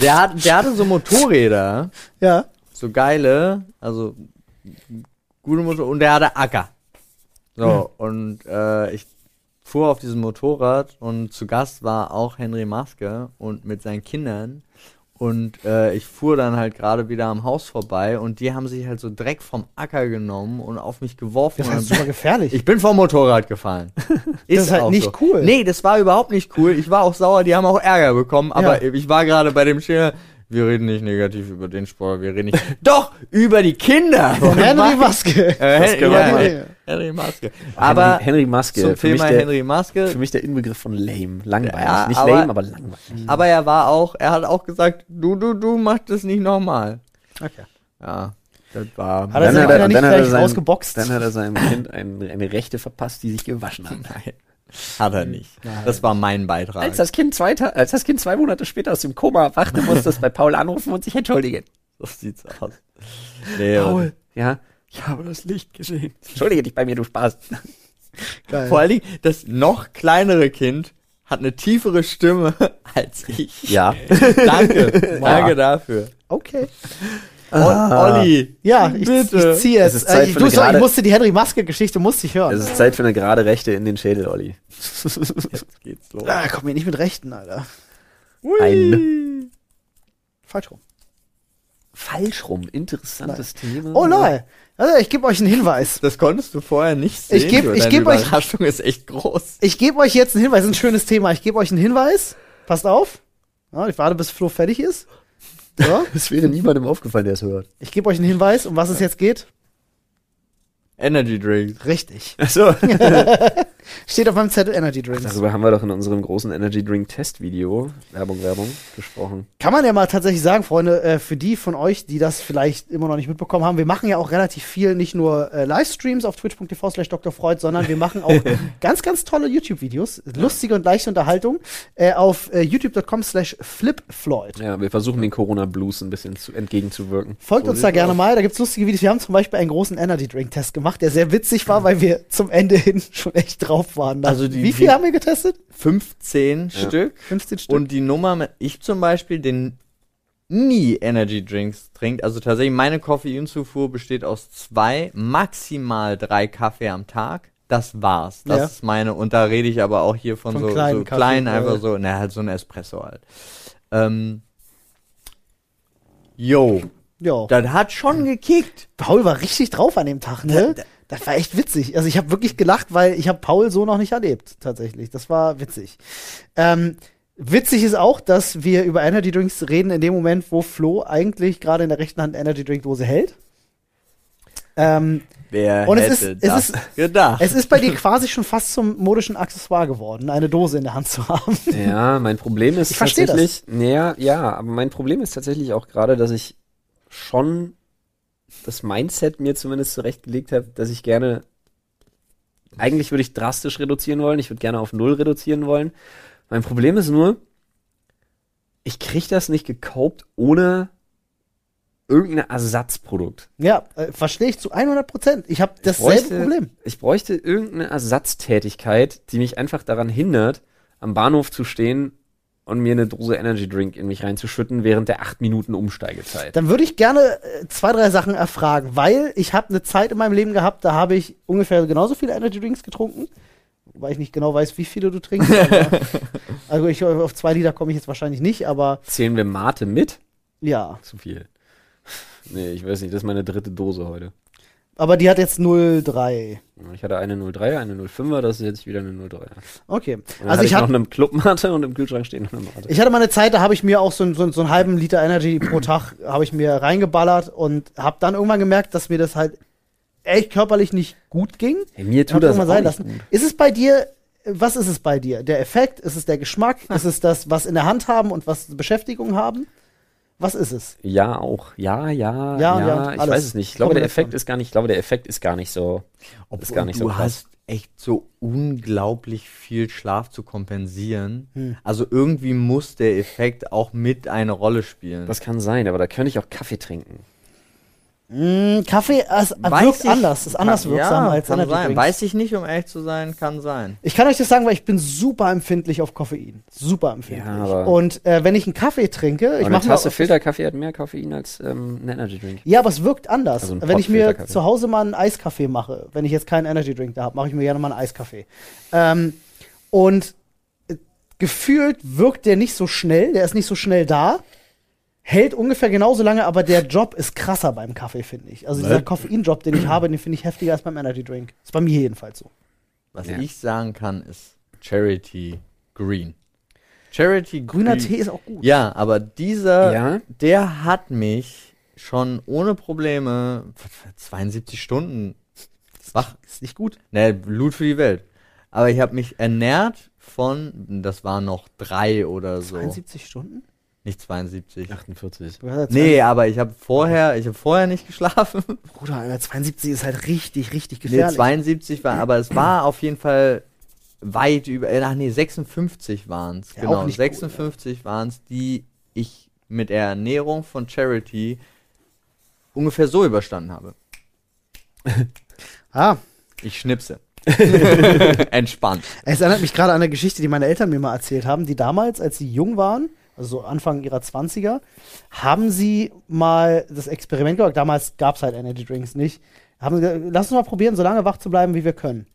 der, hat, der hatte so Motorräder, Ja. so geile, also gute Motor und der hatte Acker. So, und äh, ich fuhr auf diesem Motorrad und zu Gast war auch Henry Maske und mit seinen Kindern Und äh, ich fuhr dann halt gerade wieder am Haus vorbei und die haben sich halt so Dreck vom Acker genommen und auf mich geworfen. Das Und ist dann- super gefährlich. ich bin vom Motorrad gefallen. Das ist halt auch nicht cool. Nee, das war überhaupt nicht cool. Ich war auch sauer, die haben auch Ärger bekommen, aber Ja. ich war gerade bei dem Schiller. Wir reden nicht negativ über den Sport, wir reden nicht. Doch, über die Kinder! Henry Maske. Äh, Hen wir ja. Hen- Henry Maske. Aber Henry, Henry Maske, zum für mich, Thema der, Henry Maske. für mich der Inbegriff von lame. Langweilig. Ja, Nicht aber- lame, aber langweilig. Aber er war auch, er hat auch gesagt, du, du, du machst das nicht nochmal. Okay. Ja, das war. Hat er seine hat Kinder nicht dann hat er gleich sein- rausgeboxt? Dann hat er seinem Kind ein, eine Rechte verpasst, die sich gewaschen hat. Nein, hat er nicht. Das war mein Beitrag. Als das Kind zwei, als das kind zwei Monate später aus dem Koma erwachte, musste es bei Paul anrufen und sich entschuldigen. so sieht's aus. Nee, Paul, ja, ich habe das Licht gesehen. Entschuldige dich bei mir, du Spaß. Geil. Vor allen Dingen, das noch kleinere Kind hat eine tiefere Stimme als ich. Ja. Danke, danke dafür. Okay. O- Olli, Ja, ich, bitte. ich ziehe Es Zeit Äh, ich, für du, eine sorry, ich gerade- musste die Henry Maske-Geschichte musste ich hören. Es ist Zeit für eine gerade Rechte in den Schädel, Olli. Jetzt geht's los. ah, komm mir nicht mit Rechten, Alter. Ein Falsch rum. Falsch rum. Interessantes Thema. Oh nein. Also, ich gebe euch einen Hinweis. Das konntest du vorher nicht sehen. Ich geb- ich Deine geb euch- Überraschung ist echt groß. Ich gebe euch jetzt einen Hinweis. Das ein schönes Thema. Ich gebe euch einen Hinweis. Passt auf. Ja, ich warte, bis Flo fertig ist. So. Es wäre niemandem aufgefallen, der es hört. Ich gebe euch einen Hinweis, um was es jetzt geht. Energy Drink. Richtig. Achso. Steht auf meinem Zettel Energy Drinks. Darüber haben wir doch in unserem großen Energy Drink Test Video, Werbung, Werbung, gesprochen. Kann man ja mal tatsächlich sagen, Freunde, äh, für die von euch, die das vielleicht immer noch nicht mitbekommen haben, wir machen ja auch relativ viel, nicht nur äh, Livestreams auf twitch.tv slash Dr. Freud, sondern wir machen auch ganz, ganz tolle YouTube-Videos, lustige und leichte Unterhaltung, äh, auf youtube.com slash flipfloyd. Ja, wir versuchen den Corona Blues ein bisschen zu, entgegenzuwirken. Folgt uns da gerne mal, da gibt's lustige Videos. Wir haben zum Beispiel einen großen Energy Drink Test gemacht, der sehr witzig war, weil wir zum Ende hin schon echt drauf waren. Also die- Wie viel die- haben wir getestet? 15 Stück. 15 Stück. Und die Nummer, mit- ich zum Beispiel, den nie Energy Drinks trinkt, also tatsächlich meine Koffeinzufuhr besteht aus zwei, maximal drei Kaffee am Tag. Das war's. Das Ja. ist meine, und da rede ich aber auch hier von, Von so, kleinen so Kaffee, klein, ja. einfach so, na, halt so ein Espresso halt. Ähm, yo, ja. das hat schon gekickt. Paul war richtig drauf an dem Tag, ne? Das war echt witzig. Also ich habe wirklich gelacht, weil ich habe Paul so noch nicht erlebt, tatsächlich. Das war witzig. Ähm, witzig ist auch, dass wir über Energy Drinks reden in dem Moment, wo Flo eigentlich gerade in der rechten Hand Energy Drink Dose hält. Ähm, Wer Und es hätte ist- es das ist- gedacht? es ist bei dir quasi schon fast zum modischen Accessoire geworden, eine Dose in der Hand zu haben. Ja, mein Problem ist Ich versteh das. tatsächlich, ja, ja, aber mein Problem ist tatsächlich auch gerade, dass ich schon das Mindset mir zumindest zurechtgelegt habe, dass ich gerne, eigentlich würde ich drastisch reduzieren wollen, ich würde gerne auf Null reduzieren wollen. Mein Problem ist nur, ich krieg das nicht gekauft ohne irgendein Ersatzprodukt. Ja, äh, verstehe ich zu 100 Prozent. Ich habe dasselbe bräuchte- Problem. Ich bräuchte irgendeine Ersatztätigkeit, die mich einfach daran hindert, am Bahnhof zu stehen und mir eine Dose Energy Drink in mich reinzuschütten während der acht Minuten Umsteigezeit. Dann würde ich gerne äh, zwei, drei Sachen erfragen, weil ich habe eine Zeit in meinem Leben gehabt, da habe ich ungefähr genauso viele Energy Drinks getrunken. Wobei ich nicht genau weiß, wie viele du trinkst. also ich, auf zwei Liter komme ich jetzt wahrscheinlich nicht, aber Zählen wir Mate mit? ja. Zu viel. Nee, ich weiß nicht, das ist meine dritte Dose heute. Aber die hat jetzt 0,3. Ich hatte eine 03er, eine 05er, das ist jetzt wieder eine 03er. Okay. Also hatte ich, ich noch eine Clubmate und im Kühlschrank steht noch eine Mate. ich hatte mal eine Zeit, da habe ich mir auch so, so, so einen halben Liter Energy pro Tag habe ich mir reingeballert und habe dann irgendwann gemerkt, dass mir das halt echt körperlich nicht gut ging. Hey, mir tut das sein lassen. gut. Ist es bei dir, was ist es bei dir? Der Effekt? Ist es der Geschmack? ist es das, was in der Hand haben und was Beschäftigung haben? Was ist es? Ja, auch. Ja, ja, Ja, ja. ja, ich alles. weiß es nicht. Ich glaube, der. Effekt ist gar nicht, ich glaube, der Effekt ist gar nicht so, ist gar nicht du so krass. hast echt so unglaublich viel Schlaf zu kompensieren. Hm. Also irgendwie muss der Effekt auch mit eine Rolle spielen. Das kann sein, aber da könnte ich auch Kaffee trinken. Mm, Kaffee Weiß wirkt ich- anders, ist anders kann- wirksam ja, als kann Energy sein. Drinks. Weiß ich nicht, um ehrlich zu sein, kann sein. Ich kann euch das sagen, weil ich bin super empfindlich auf Koffein. Super empfindlich. Ja, aber- und äh, wenn ich einen Kaffee trinke, ich Aber eine mache Tasse Filterkaffee hat mehr Koffein als ähm, ein Energy Drink. Ja, aber es wirkt anders. Also ein wenn ich mir Pop-Filterkaffee. zu Hause mal einen Eiskaffee mache, wenn ich jetzt keinen Energy Drink da habe, mache ich mir gerne mal einen Eiskaffee. Ähm, und äh, gefühlt wirkt der nicht so schnell, der ist nicht so schnell da. Hält ungefähr genauso lange, aber der Job ist krasser beim Kaffee, finde ich. Also dieser Was? Koffein-Job, den ich habe, den finde ich heftiger als beim Energy Drink. Ist bei mir jedenfalls so. Was Ja. ich sagen kann, ist Charity Green. Charity Grüner Green. Tee ist auch gut. Ja, aber dieser, Ja. der hat mich schon ohne Probleme 72 Stunden wach. Ist nicht gut. Ne, Blut für die Welt. Aber ich habe mich ernährt von, das waren noch drei oder so. 72 Stunden? Nicht 72. 48. Du hast ja Nee, aber ich habe vorher, ich habe vorher nicht geschlafen. 20 Bruder, Alter, 72 ist halt richtig, richtig Nee, gefährlich. 72 war, aber es war auf jeden Fall weit über, äh, ach nee, 56 waren es. Ja, genau, auch nicht 56 waren es, die ich mit der Ernährung von Charity ungefähr so überstanden habe. ah, Ich schnipse. Entspannt. es erinnert mich gerade an eine Geschichte, die meine Eltern mir mal erzählt haben, die damals, als sie jung waren, also so Anfang ihrer 20er, haben sie mal das Experiment gemacht. Damals gab es halt Energy Drinks nicht. Haben sie gesagt, lass uns mal probieren, so lange wach zu bleiben, wie wir können.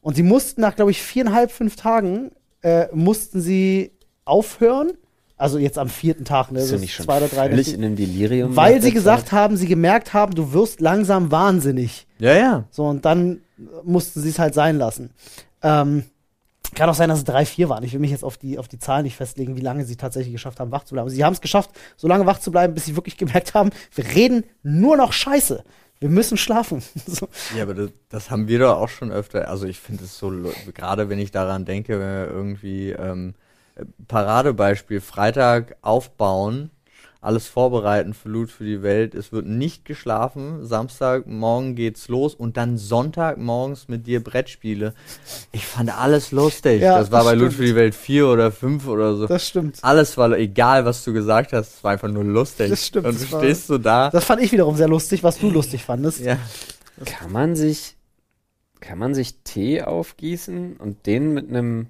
Und sie mussten nach, glaube ich, viereinhalb, fünf Tagen, äh, mussten sie aufhören. Also jetzt am vierten Tag, ne? Ist ja nicht schon zwei oder drei völlig in einem Delirium. Weil sie gesagt Zeit? haben, sie gemerkt haben, du wirst langsam wahnsinnig. Ja, ja. So, und dann mussten sie es halt sein lassen. Ähm, kann auch sein, dass es drei, vier waren. Ich will mich jetzt auf die, auf die Zahlen nicht festlegen, wie lange sie tatsächlich geschafft haben, wach zu bleiben. Sie haben es geschafft, so lange wach zu bleiben, bis sie wirklich gemerkt haben, wir reden nur noch Scheiße. Wir müssen schlafen. so. Ja, aber das, das haben wir doch auch schon öfter. Also ich finde es so, gerade wenn ich daran denke, wenn wir irgendwie ähm, äh, Paradebeispiel, Freitag aufbauen, alles vorbereiten für Loot für die Welt. Es wird nicht geschlafen. Samstag morgen geht's los und dann Sonntag morgens mit dir Brettspiele. Ich fand alles lustig. Ja, das war das bei Loot für die Welt 4 oder 5 oder so. Das stimmt. alles war egal, was du gesagt hast. Es war einfach nur lustig. Das stimmt, Und du stehst so da. Das fand ich wiederum sehr lustig, was du lustig fandest. ja. Kann man sich, kann man sich Tee aufgießen und den mit einem,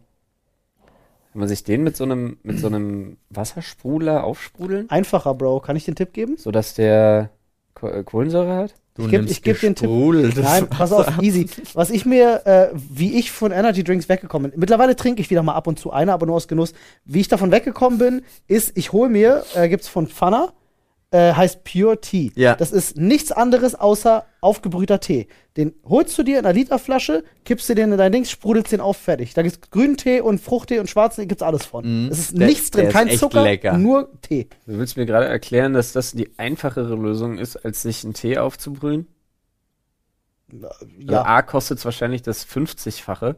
kann man sich den mit so einem, mit so einem Wassersprudler aufsprudeln, Einfacher, Bro. Kann ich den Tipp geben? sodass der Ko äh, Kohlensäure hat? Du Ich geb- nimmst ich geb den Tipp. Nein, pass auf, easy. Was ich mir, äh, wie ich von Energy Drinks weggekommen bin, mittlerweile trinke ich wieder mal ab und zu eine, aber nur aus Genuss. Wie ich davon weggekommen bin, ist, ich hole mir, äh, gibt's von Fana, äh, heißt Pure Tea. Ja. Das ist nichts anderes außer aufgebrühter Tee. Den holst du dir in einer Literflasche, kippst du den in dein Dings, sprudelst den auf, fertig. Da gibt's grünen Tee und Fruchttee und schwarzen Tee, gibt's alles von. Mhm. Es ist Der- nichts drin, der ist kein echt Zucker, lecker. nur Tee. Du willst mir gerade erklären, dass das die einfachere Lösung ist, als sich einen Tee aufzubrühen? Also Ja, A kostet es wahrscheinlich das 50-fache.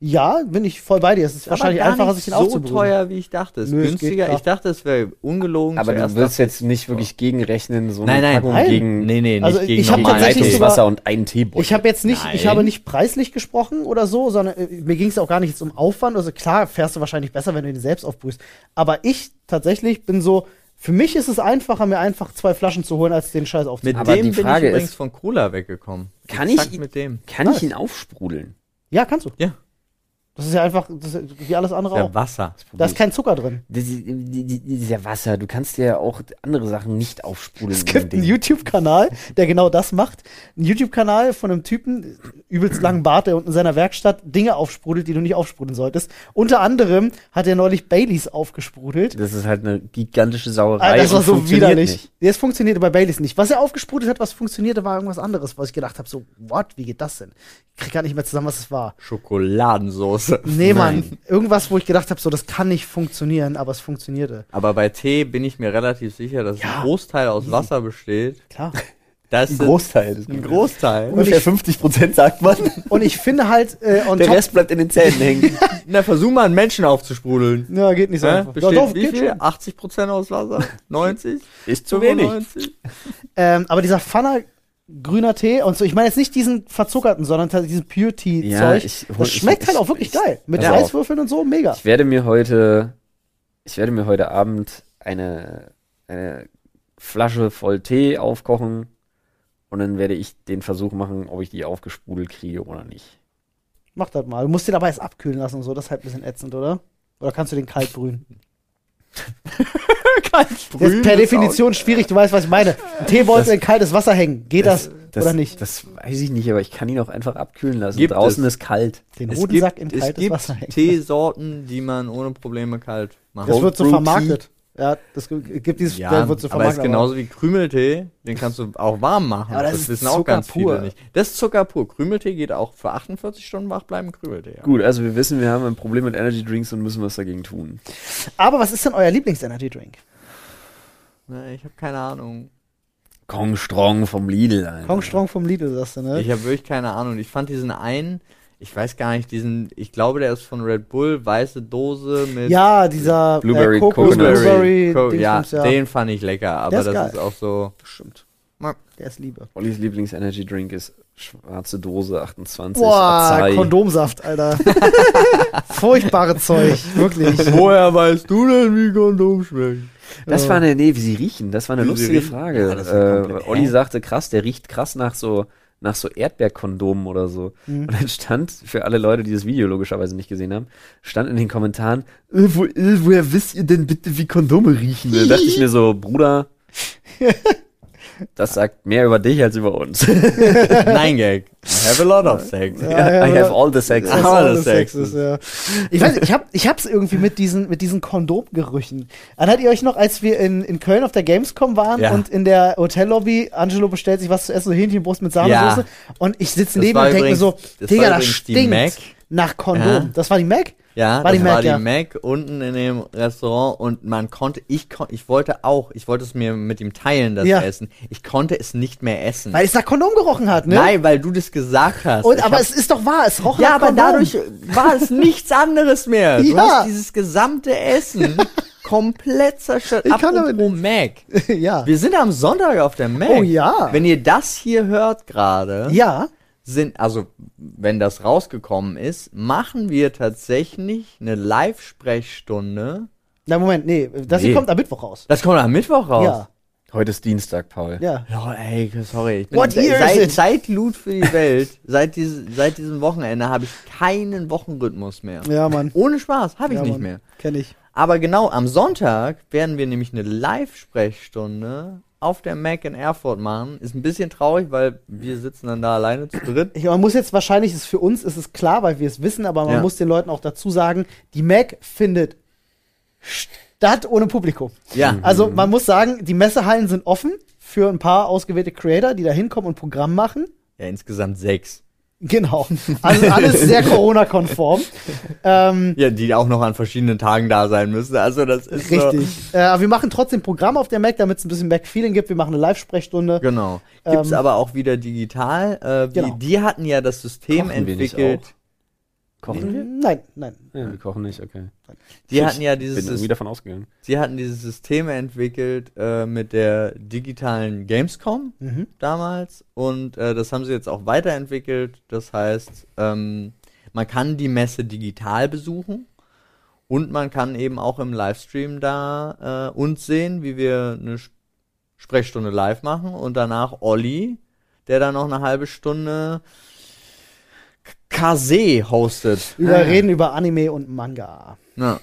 Ja, bin ich voll bei dir. Es ist wahrscheinlich gar einfacher, nicht sich den so aufzubrühen. teuer, wie ich dachte. Es ist Nö, günstiger. ich dachte, es wäre ungelogen. Aber du willst jetzt nicht wirklich gegenrechnen, so eine Nein, nein, Packung nein. gegen Nee, nee, nicht Also gegen ich sogar- Leitungswasser und einen Teebeutel. Ich habe jetzt nicht, ich Nein. habe nicht preislich gesprochen oder so, sondern äh, mir ging es auch gar nicht jetzt um Aufwand. Also klar, fährst du wahrscheinlich besser, wenn du den selbst aufbrühst. Aber ich tatsächlich bin so, für mich ist es einfacher, mir einfach zwei Flaschen zu holen, als den Scheiß Mit aufzubrühen. Aber dem die bin Frage ich übrigens ist- von Cola weggekommen. Kann Exakt ich- mit dem? Kann ich ihn aufsprudeln? Ja, kannst du. Ja. Das ist ja einfach, das ist wie alles andere Der auch. Wasser. Da ist kein Zucker drin. Das ist, die- die- dieser Wasser, du kannst dir ja auch andere Sachen nicht aufsprudeln. Es gibt einen. YouTube-Kanal, der genau das macht. Ein YouTube-Kanal von einem Typen, übelst langen Bart, der unten in seiner Werkstatt Dinge aufsprudelt, die du nicht aufsprudeln solltest. Unter anderem hat er neulich Baileys aufgesprudelt. Das ist halt eine gigantische Sauerei. Ah, das war so widerlich. nicht. Das funktionierte bei Baileys nicht. Was er aufgesprudelt hat, was funktionierte, war irgendwas anderes, was ich gedacht habe, so, what, wie geht das denn? Ich krieg gar nicht mehr zusammen, was es war. Schokoladensoße. Nee, Mann, irgendwas, wo ich gedacht habe, so, das kann nicht funktionieren, aber es funktionierte. Aber bei Tee bin ich mir relativ sicher, dass Ja. ein Großteil aus Wasser besteht. Klar. Das Ein Großteil. Das ein Großteil. Ich- 50 Prozent sagt man. Und ich finde halt, äh, on Der top, Rest bleibt in den Zähnen hängen. Na, versuch mal einen Menschen aufzusprudeln. ja, geht nicht so einfach. Besteht Ja, doch, wie geht viel? schon. 80% aus Wasser? 90? Ist zu wenig. 95? Ähm, aber dieser Pfanner grüner Tee und so, ich meine jetzt nicht diesen verzuckerten, sondern diesen Pure Tea Ja, Zeug. hol- das ich- schmeckt halt ich- auch wirklich ich- geil. Mit auf. Eiswürfeln und so, mega. Ich werde mir heute, ich werde mir heute Abend eine, eine Flasche voll Tee aufkochen und dann werde ich den Versuch machen, ob ich die aufgesprudelt kriege oder nicht. Mach das mal. Du musst den aber erst abkühlen lassen und so, das ist halt ein bisschen ätzend, oder? Oder kannst du den kalt brühen? Kalt Das ist per Definition schwierig, du weißt, was ich meine. Ein Teebeutel Das- in kaltes Wasser hängen. Geht das, Das, oder nicht? Das weiß ich nicht, aber ich kann ihn auch einfach abkühlen lassen. Gibt Draußen es. ist kalt. Den Es Hodensack gibt, in es kaltes gibt Wasser hängen. Teesorten, die man ohne Probleme kalt macht. Das wird so vermarktet. Ja, das gibt dieses Ja, wird so aber es ist genauso wie Krümeltee, den kannst du auch warm machen. Ja, aber das das ist wissen auch Zucker ganz pur. viele nicht. Das ist Zucker pur. Krümeltee geht auch für 48 Stunden wach bleiben, Krümeltee. Ja. Gut, also wir wissen, wir haben ein Problem mit Energy Drinks und müssen was dagegen tun. Aber was ist denn euer Lieblings-Energy-Drink? Ne, ich habe keine Ahnung. Kong Strong vom Lidl. Alter. Kong Strong vom Lidl, sagst du, ne? Ich habe wirklich keine Ahnung. Ich fand diesen einen, ich weiß gar nicht, diesen, ich glaube, der ist von Red Bull, weiße Dose mit ja, dieser Blueberry äh, Kokos, Coconut. Blueberry, Co ja, ja. den fand ich lecker, aber ist das geil. ist auch so. Stimmt. Der ist Liebe. Ollis Lieblings-Energy Drink ist schwarze Dose 28 Boah, Acai. Kondomsaft, Alter. Furchtbare Zeug, wirklich. Woher weißt du denn, wie Kondom schmeckt? Das war eine, nee, wie sie riechen, das war eine Wie lustige? Frage. Ja, äh. Olli sagte, krass, der riecht krass nach so, nach so Erdbeerkondomen oder so. Mhm. Und dann stand, für alle Leute, die das Video logischerweise nicht gesehen haben, stand in den Kommentaren, äh, wo, äh, woher wisst ihr denn bitte, wie Kondome riechen? Da dachte ich mir so, Bruder, das sagt mehr über dich als über uns. Nein, Gag. I have a lot of sex. Ja, I have all the sex. Ah, Das alles alles Sex Sex ist, ja. Ich weiß ich, hab, ich hab's irgendwie mit diesen, mit diesen Kondomgerüchen. Erinnert ihr euch noch, als wir in, in Köln auf der Gamescom waren Ja. und in der Hotellobby, Angelo bestellt sich was zu essen, so Hähnchenbrust mit Sahnesoße Ja. und ich sitze neben und denke mir so, Digga, das stinkt Mac. nach Kondom. Das war die Mac? Ja, War die das Mac, war die ja. Mac unten in dem Restaurant und man konnte, ich kon, ich wollte auch, ich wollte es mir mit ihm teilen, das Ja. Essen. Ich konnte es nicht mehr essen. Weil es nach Kondom gerochen hat, ne? Nein, weil du das gesagt hast. Und, Ich aber hab- es ist doch wahr, es roch ja, nach aber Kondom. dadurch war es nichts anderes mehr. Du Ja. hast dieses gesamte Essen komplett zerstört. Ich kann damit Mac. ja. Wir sind am Sonntag auf der Mac. Oh ja. Wenn ihr das hier hört gerade, Ja. Sind, also wenn das rausgekommen ist, machen wir tatsächlich eine Live-Sprechstunde. Na, Moment, nee, das hier Nee. kommt am Mittwoch raus. Das kommt am Mittwoch raus. Ja, Heute ist Dienstag, Paul. ja. Ja, ey, sorry. Ich bin, What year seit, is it? seit Loot für die Welt, seit, diese, seit diesem Wochenende habe ich keinen Wochenrhythmus mehr. Ja, Mann. Ohne Spaß, habe ich ja, nicht Mann. mehr. Kenn ich. Aber genau am Sonntag werden wir nämlich eine Live-Sprechstunde auf der Mac in Erfurt machen. Ist ein bisschen traurig, weil wir sitzen dann da alleine zu dritt. Ich, man muss jetzt wahrscheinlich, ist für uns ist es klar, weil wir es wissen, aber man Ja. muss den Leuten auch dazu sagen, die Mac findet statt ohne Publikum. Ja. Also man muss sagen, die Messehallen sind offen für ein paar ausgewählte Creator, die da hinkommen und Programm machen. Ja, insgesamt sechs. Genau. Also alles sehr Corona-konform. ähm, Ja, die auch noch an verschiedenen Tagen da sein müssen. Also das ist richtig. Äh, aber wir machen trotzdem Programm auf der Mac, damit es ein bisschen Mac-Feeling gibt. Wir machen eine Live-Sprechstunde. So, genau. Gibt's Ähm, aber auch wieder digital. Äh, genau. die, hatten ja das System Kochen wir nicht entwickelt. Kochen wir? Nein, nein. Ja, wir kochen nicht, okay. Die hatten ja dieses bin irgendwie davon ausgegangen. Sie hatten dieses System entwickelt äh, mit der digitalen Gamescom Mhm. damals und äh, das haben sie jetzt auch weiterentwickelt. Das heißt, ähm, man kann die Messe digital besuchen und man kann eben auch im Livestream da äh, uns sehen, wie wir eine Sch- Sprechstunde live machen und danach Olli, der dann noch eine halbe Stunde Kase hostet. Wir reden über Anime und Manga. Ja.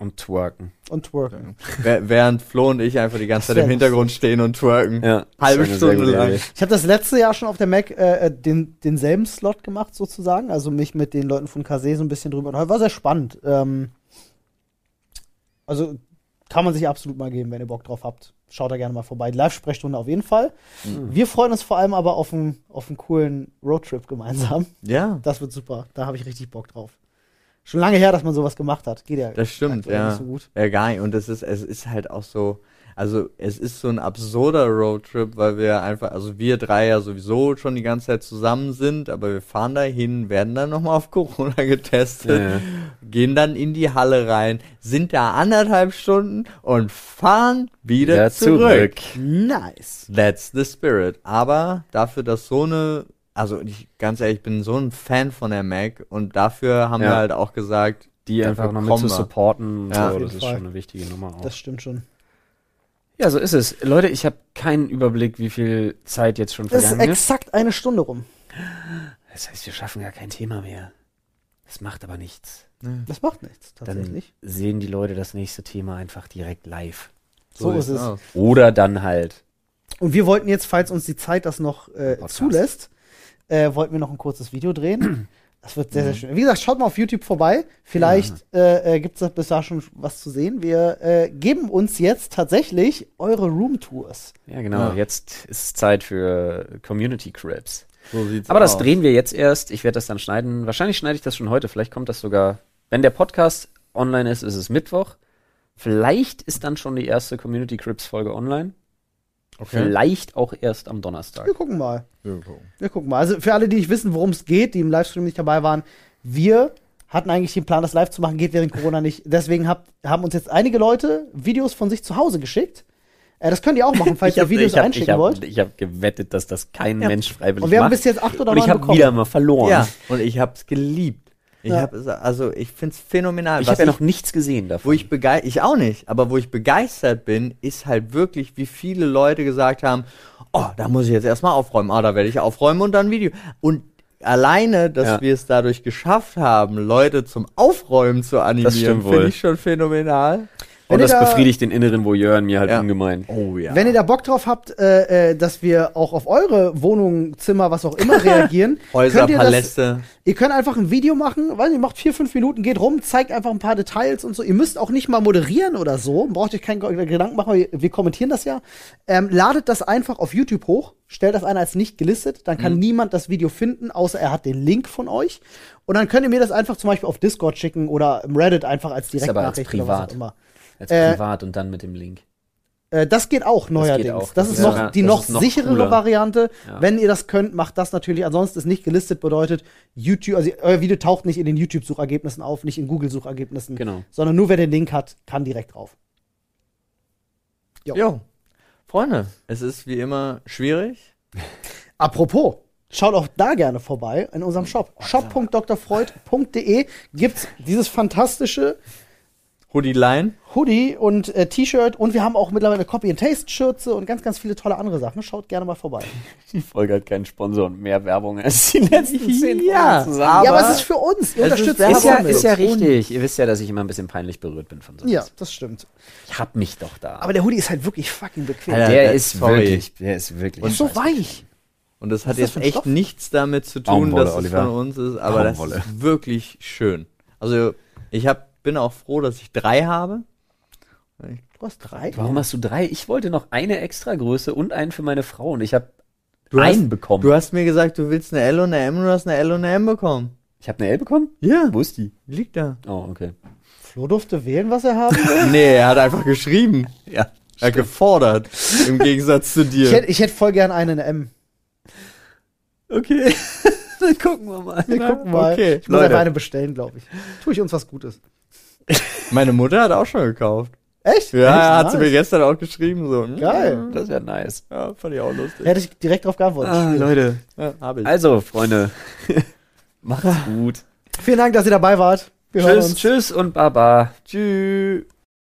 Und twerken. Und Twerken. Während Flo und ich einfach die ganze Zeit im Hintergrund stehen und twerken. Ja. Halbe Stunde lang. Ich habe das letzte Jahr schon auf der Mac äh, äh, den, denselben Slot gemacht, sozusagen. Also mich mit den Leuten von Kase so ein bisschen drüber. War sehr spannend. Ähm, also kann man sich absolut mal geben, wenn ihr Bock drauf habt. Schaut da gerne mal vorbei. Die Live-Sprechstunde auf jeden Fall. Wir freuen uns vor allem aber auf einen, auf einen coolen Roadtrip gemeinsam. Ja, Das wird super. Da habe ich richtig Bock drauf. Schon lange her, dass man sowas gemacht hat. Geht ja. das stimmt, ja. Nicht so gut. Ja, nicht. Und es ist, es ist halt auch so, also es ist so ein absurder Roadtrip, weil wir einfach, also wir drei ja sowieso schon die ganze Zeit zusammen sind, aber wir fahren da hin, werden dann nochmal auf Corona getestet, Ja, ja. gehen dann in die Halle rein, sind da anderthalb Stunden und fahren wieder Wieder zurück. zurück. Nice. That's the spirit. Aber dafür, dass so eine, also ich, ganz ehrlich, ich bin so ein Fan von der Mac und dafür haben Ja. wir halt auch gesagt, Die einfach noch mit zu supporten. Ja, so, das ist Fall. schon eine wichtige Nummer auch. Das stimmt schon. Ja, so ist es. Leute, ich habe keinen Überblick, wie viel Zeit jetzt schon Es ist vergangen ist. exakt eine Stunde rum. Das heißt, wir schaffen gar kein Thema mehr. Das macht aber nichts. Das macht nichts, Dann tatsächlich. sehen die Leute das nächste Thema einfach direkt live. So ist sieht's es. aus. Oder dann halt. Und wir wollten jetzt, falls uns die Zeit das noch äh, zulässt, äh, wollten wir noch ein kurzes Video drehen. Das wird sehr, sehr schön. Wie gesagt, schaut mal auf YouTube vorbei. Vielleicht äh, äh, gibt es bis da schon was zu sehen. Wir äh, geben uns jetzt tatsächlich eure Roomtours. Ja, genau. Ja. Jetzt ist es Zeit für Community Cribs. So sieht's Aber das aus. drehen wir jetzt erst. Ich werde das dann schneiden. Wahrscheinlich schneide ich das schon heute. Vielleicht kommt das sogar. Wenn der Podcast online ist, ist es Mittwoch. Vielleicht ist dann schon die erste Community Cribs Folge online. Okay. Vielleicht auch erst am Donnerstag. Wir gucken mal. Ja, gucken. Wir gucken mal. Also für alle, die nicht wissen, worum es geht, die im Livestream nicht dabei waren, wir hatten eigentlich den Plan, das live zu machen, geht während Corona nicht. Deswegen habt, haben uns jetzt einige Leute Videos von sich zu Hause geschickt. Äh, das könnt ihr auch machen, falls ihr hab- Videos hab, einschicken ich hab, wollt. Ich habe gewettet, dass das kein Ja. Mensch freiwillig Und wir haben macht. bis jetzt acht oder Und ich neun habe bekommen. wieder mal verloren. Ja, und ich hab's geliebt. Ich Ja. hab es, also ich find's phänomenal. Ich habe ja noch nichts gesehen davon. wo ich begeistert, ich auch nicht, aber wo ich begeistert bin, ist halt wirklich, wie viele Leute gesagt haben, oh, da muss ich jetzt erstmal aufräumen, ah, da werde ich aufräumen und dann Video. Und alleine, dass Ja. wir es dadurch geschafft haben, Leute zum Aufräumen zu animieren, finde ich schon phänomenal. Und das da- befriedigt den inneren Voyeur in mir halt Ja. ungemein. Oh ja. Wenn ihr da Bock drauf habt, äh, äh, dass wir auch auf eure Wohnungen, Zimmer, was auch immer reagieren, Häuser, könnt ihr das, Paläste. Ihr könnt einfach ein Video machen, weil ihr macht vier, fünf Minuten, geht rum, zeigt einfach ein paar Details und so. Ihr müsst auch nicht mal moderieren oder so. Braucht euch keinen Gedanken machen, wir, kommentieren das ja. Ähm, ladet das einfach auf YouTube hoch, stellt das ein als nicht gelistet, dann Mhm. kann niemand das Video finden, außer er hat den Link von euch. Und dann könnt ihr mir das einfach zum Beispiel auf Discord schicken oder im Reddit einfach als aber als Direktnachricht oder was auch privat. immer. Als Äh, privat und dann mit dem Link. Äh, das geht auch neuerdings. auch. Das, Das ist noch sogar- die das noch noch sicherere cooler. Variante. Ja. Wenn ihr das könnt, macht das natürlich. Ansonsten ist nicht gelistet bedeutet YouTube, also euer Video taucht nicht in den YouTube-Suchergebnissen auf, nicht in Google-Suchergebnissen, Genau. sondern nur wer den Link hat, kann direkt drauf. Jo. Jo. Freunde, es ist wie immer schwierig. Apropos, schaut auch da gerne vorbei in unserem Shop. shop.drfreud.de gibt's dieses fantastische Hoodie Line. Hoodie und äh, T-Shirt und wir haben auch mittlerweile eine Copy-and-Taste-Schürze und ganz, ganz viele tolle andere Sachen. Schaut gerne mal vorbei. Die Folge hat keinen Sponsor und mehr Werbung als die letzten zehn Ja, zusammen. ja, aber es ist für uns. Ihr unterstützt ist ist ja, ist ja Und- richtig. Ihr wisst ja, dass ich immer ein bisschen peinlich berührt bin von sowas. Ja, das stimmt. Ich hab mich doch da. Aber der Hoodie ist halt wirklich fucking bequem. Alter, der äh, ist sorry. wirklich, der ist wirklich. ist so weich. Und das hat jetzt echt Stoff? nichts damit zu tun, Baumwolle, dass es Oliver. von uns ist, aber das ist wirklich schön. Also ich hab, bin auch froh, dass ich drei habe. Du hast drei? Warum hast du drei? Ich wollte noch eine extra Größe und einen für meine Frau und ich habe einen hast, bekommen. Du hast mir gesagt, du willst eine L und eine M und du hast eine L und eine M bekommen. ich habe eine L bekommen? Ja, Wo ist die? liegt da. Oh, okay. Flo durfte wählen, was er haben will. Nee, er hat einfach geschrieben. Ja. Er hat gefordert. Im Gegensatz zu ich, dir. hätte, ich hätte voll gern eine, eine M. Okay. Dann gucken wir mal. Wir gucken mal. Okay, ich muss Leute. einfach eine bestellen, glaube ich. Tue ich uns was Gutes. Meine Mutter hat auch schon gekauft. Echt? Ja, Echt? hat Nice. sie mir gestern auch geschrieben. So. hm, Geil. Das wäre nice. Ja, fand ich auch lustig. Hätte ich direkt drauf geantwortet. Ah, Leute. Ja, hab ich. Also, Freunde. Macht's gut. Vielen Dank, dass ihr dabei wart. Wir hören Tschüss, uns. tschüss und baba. Tschüss.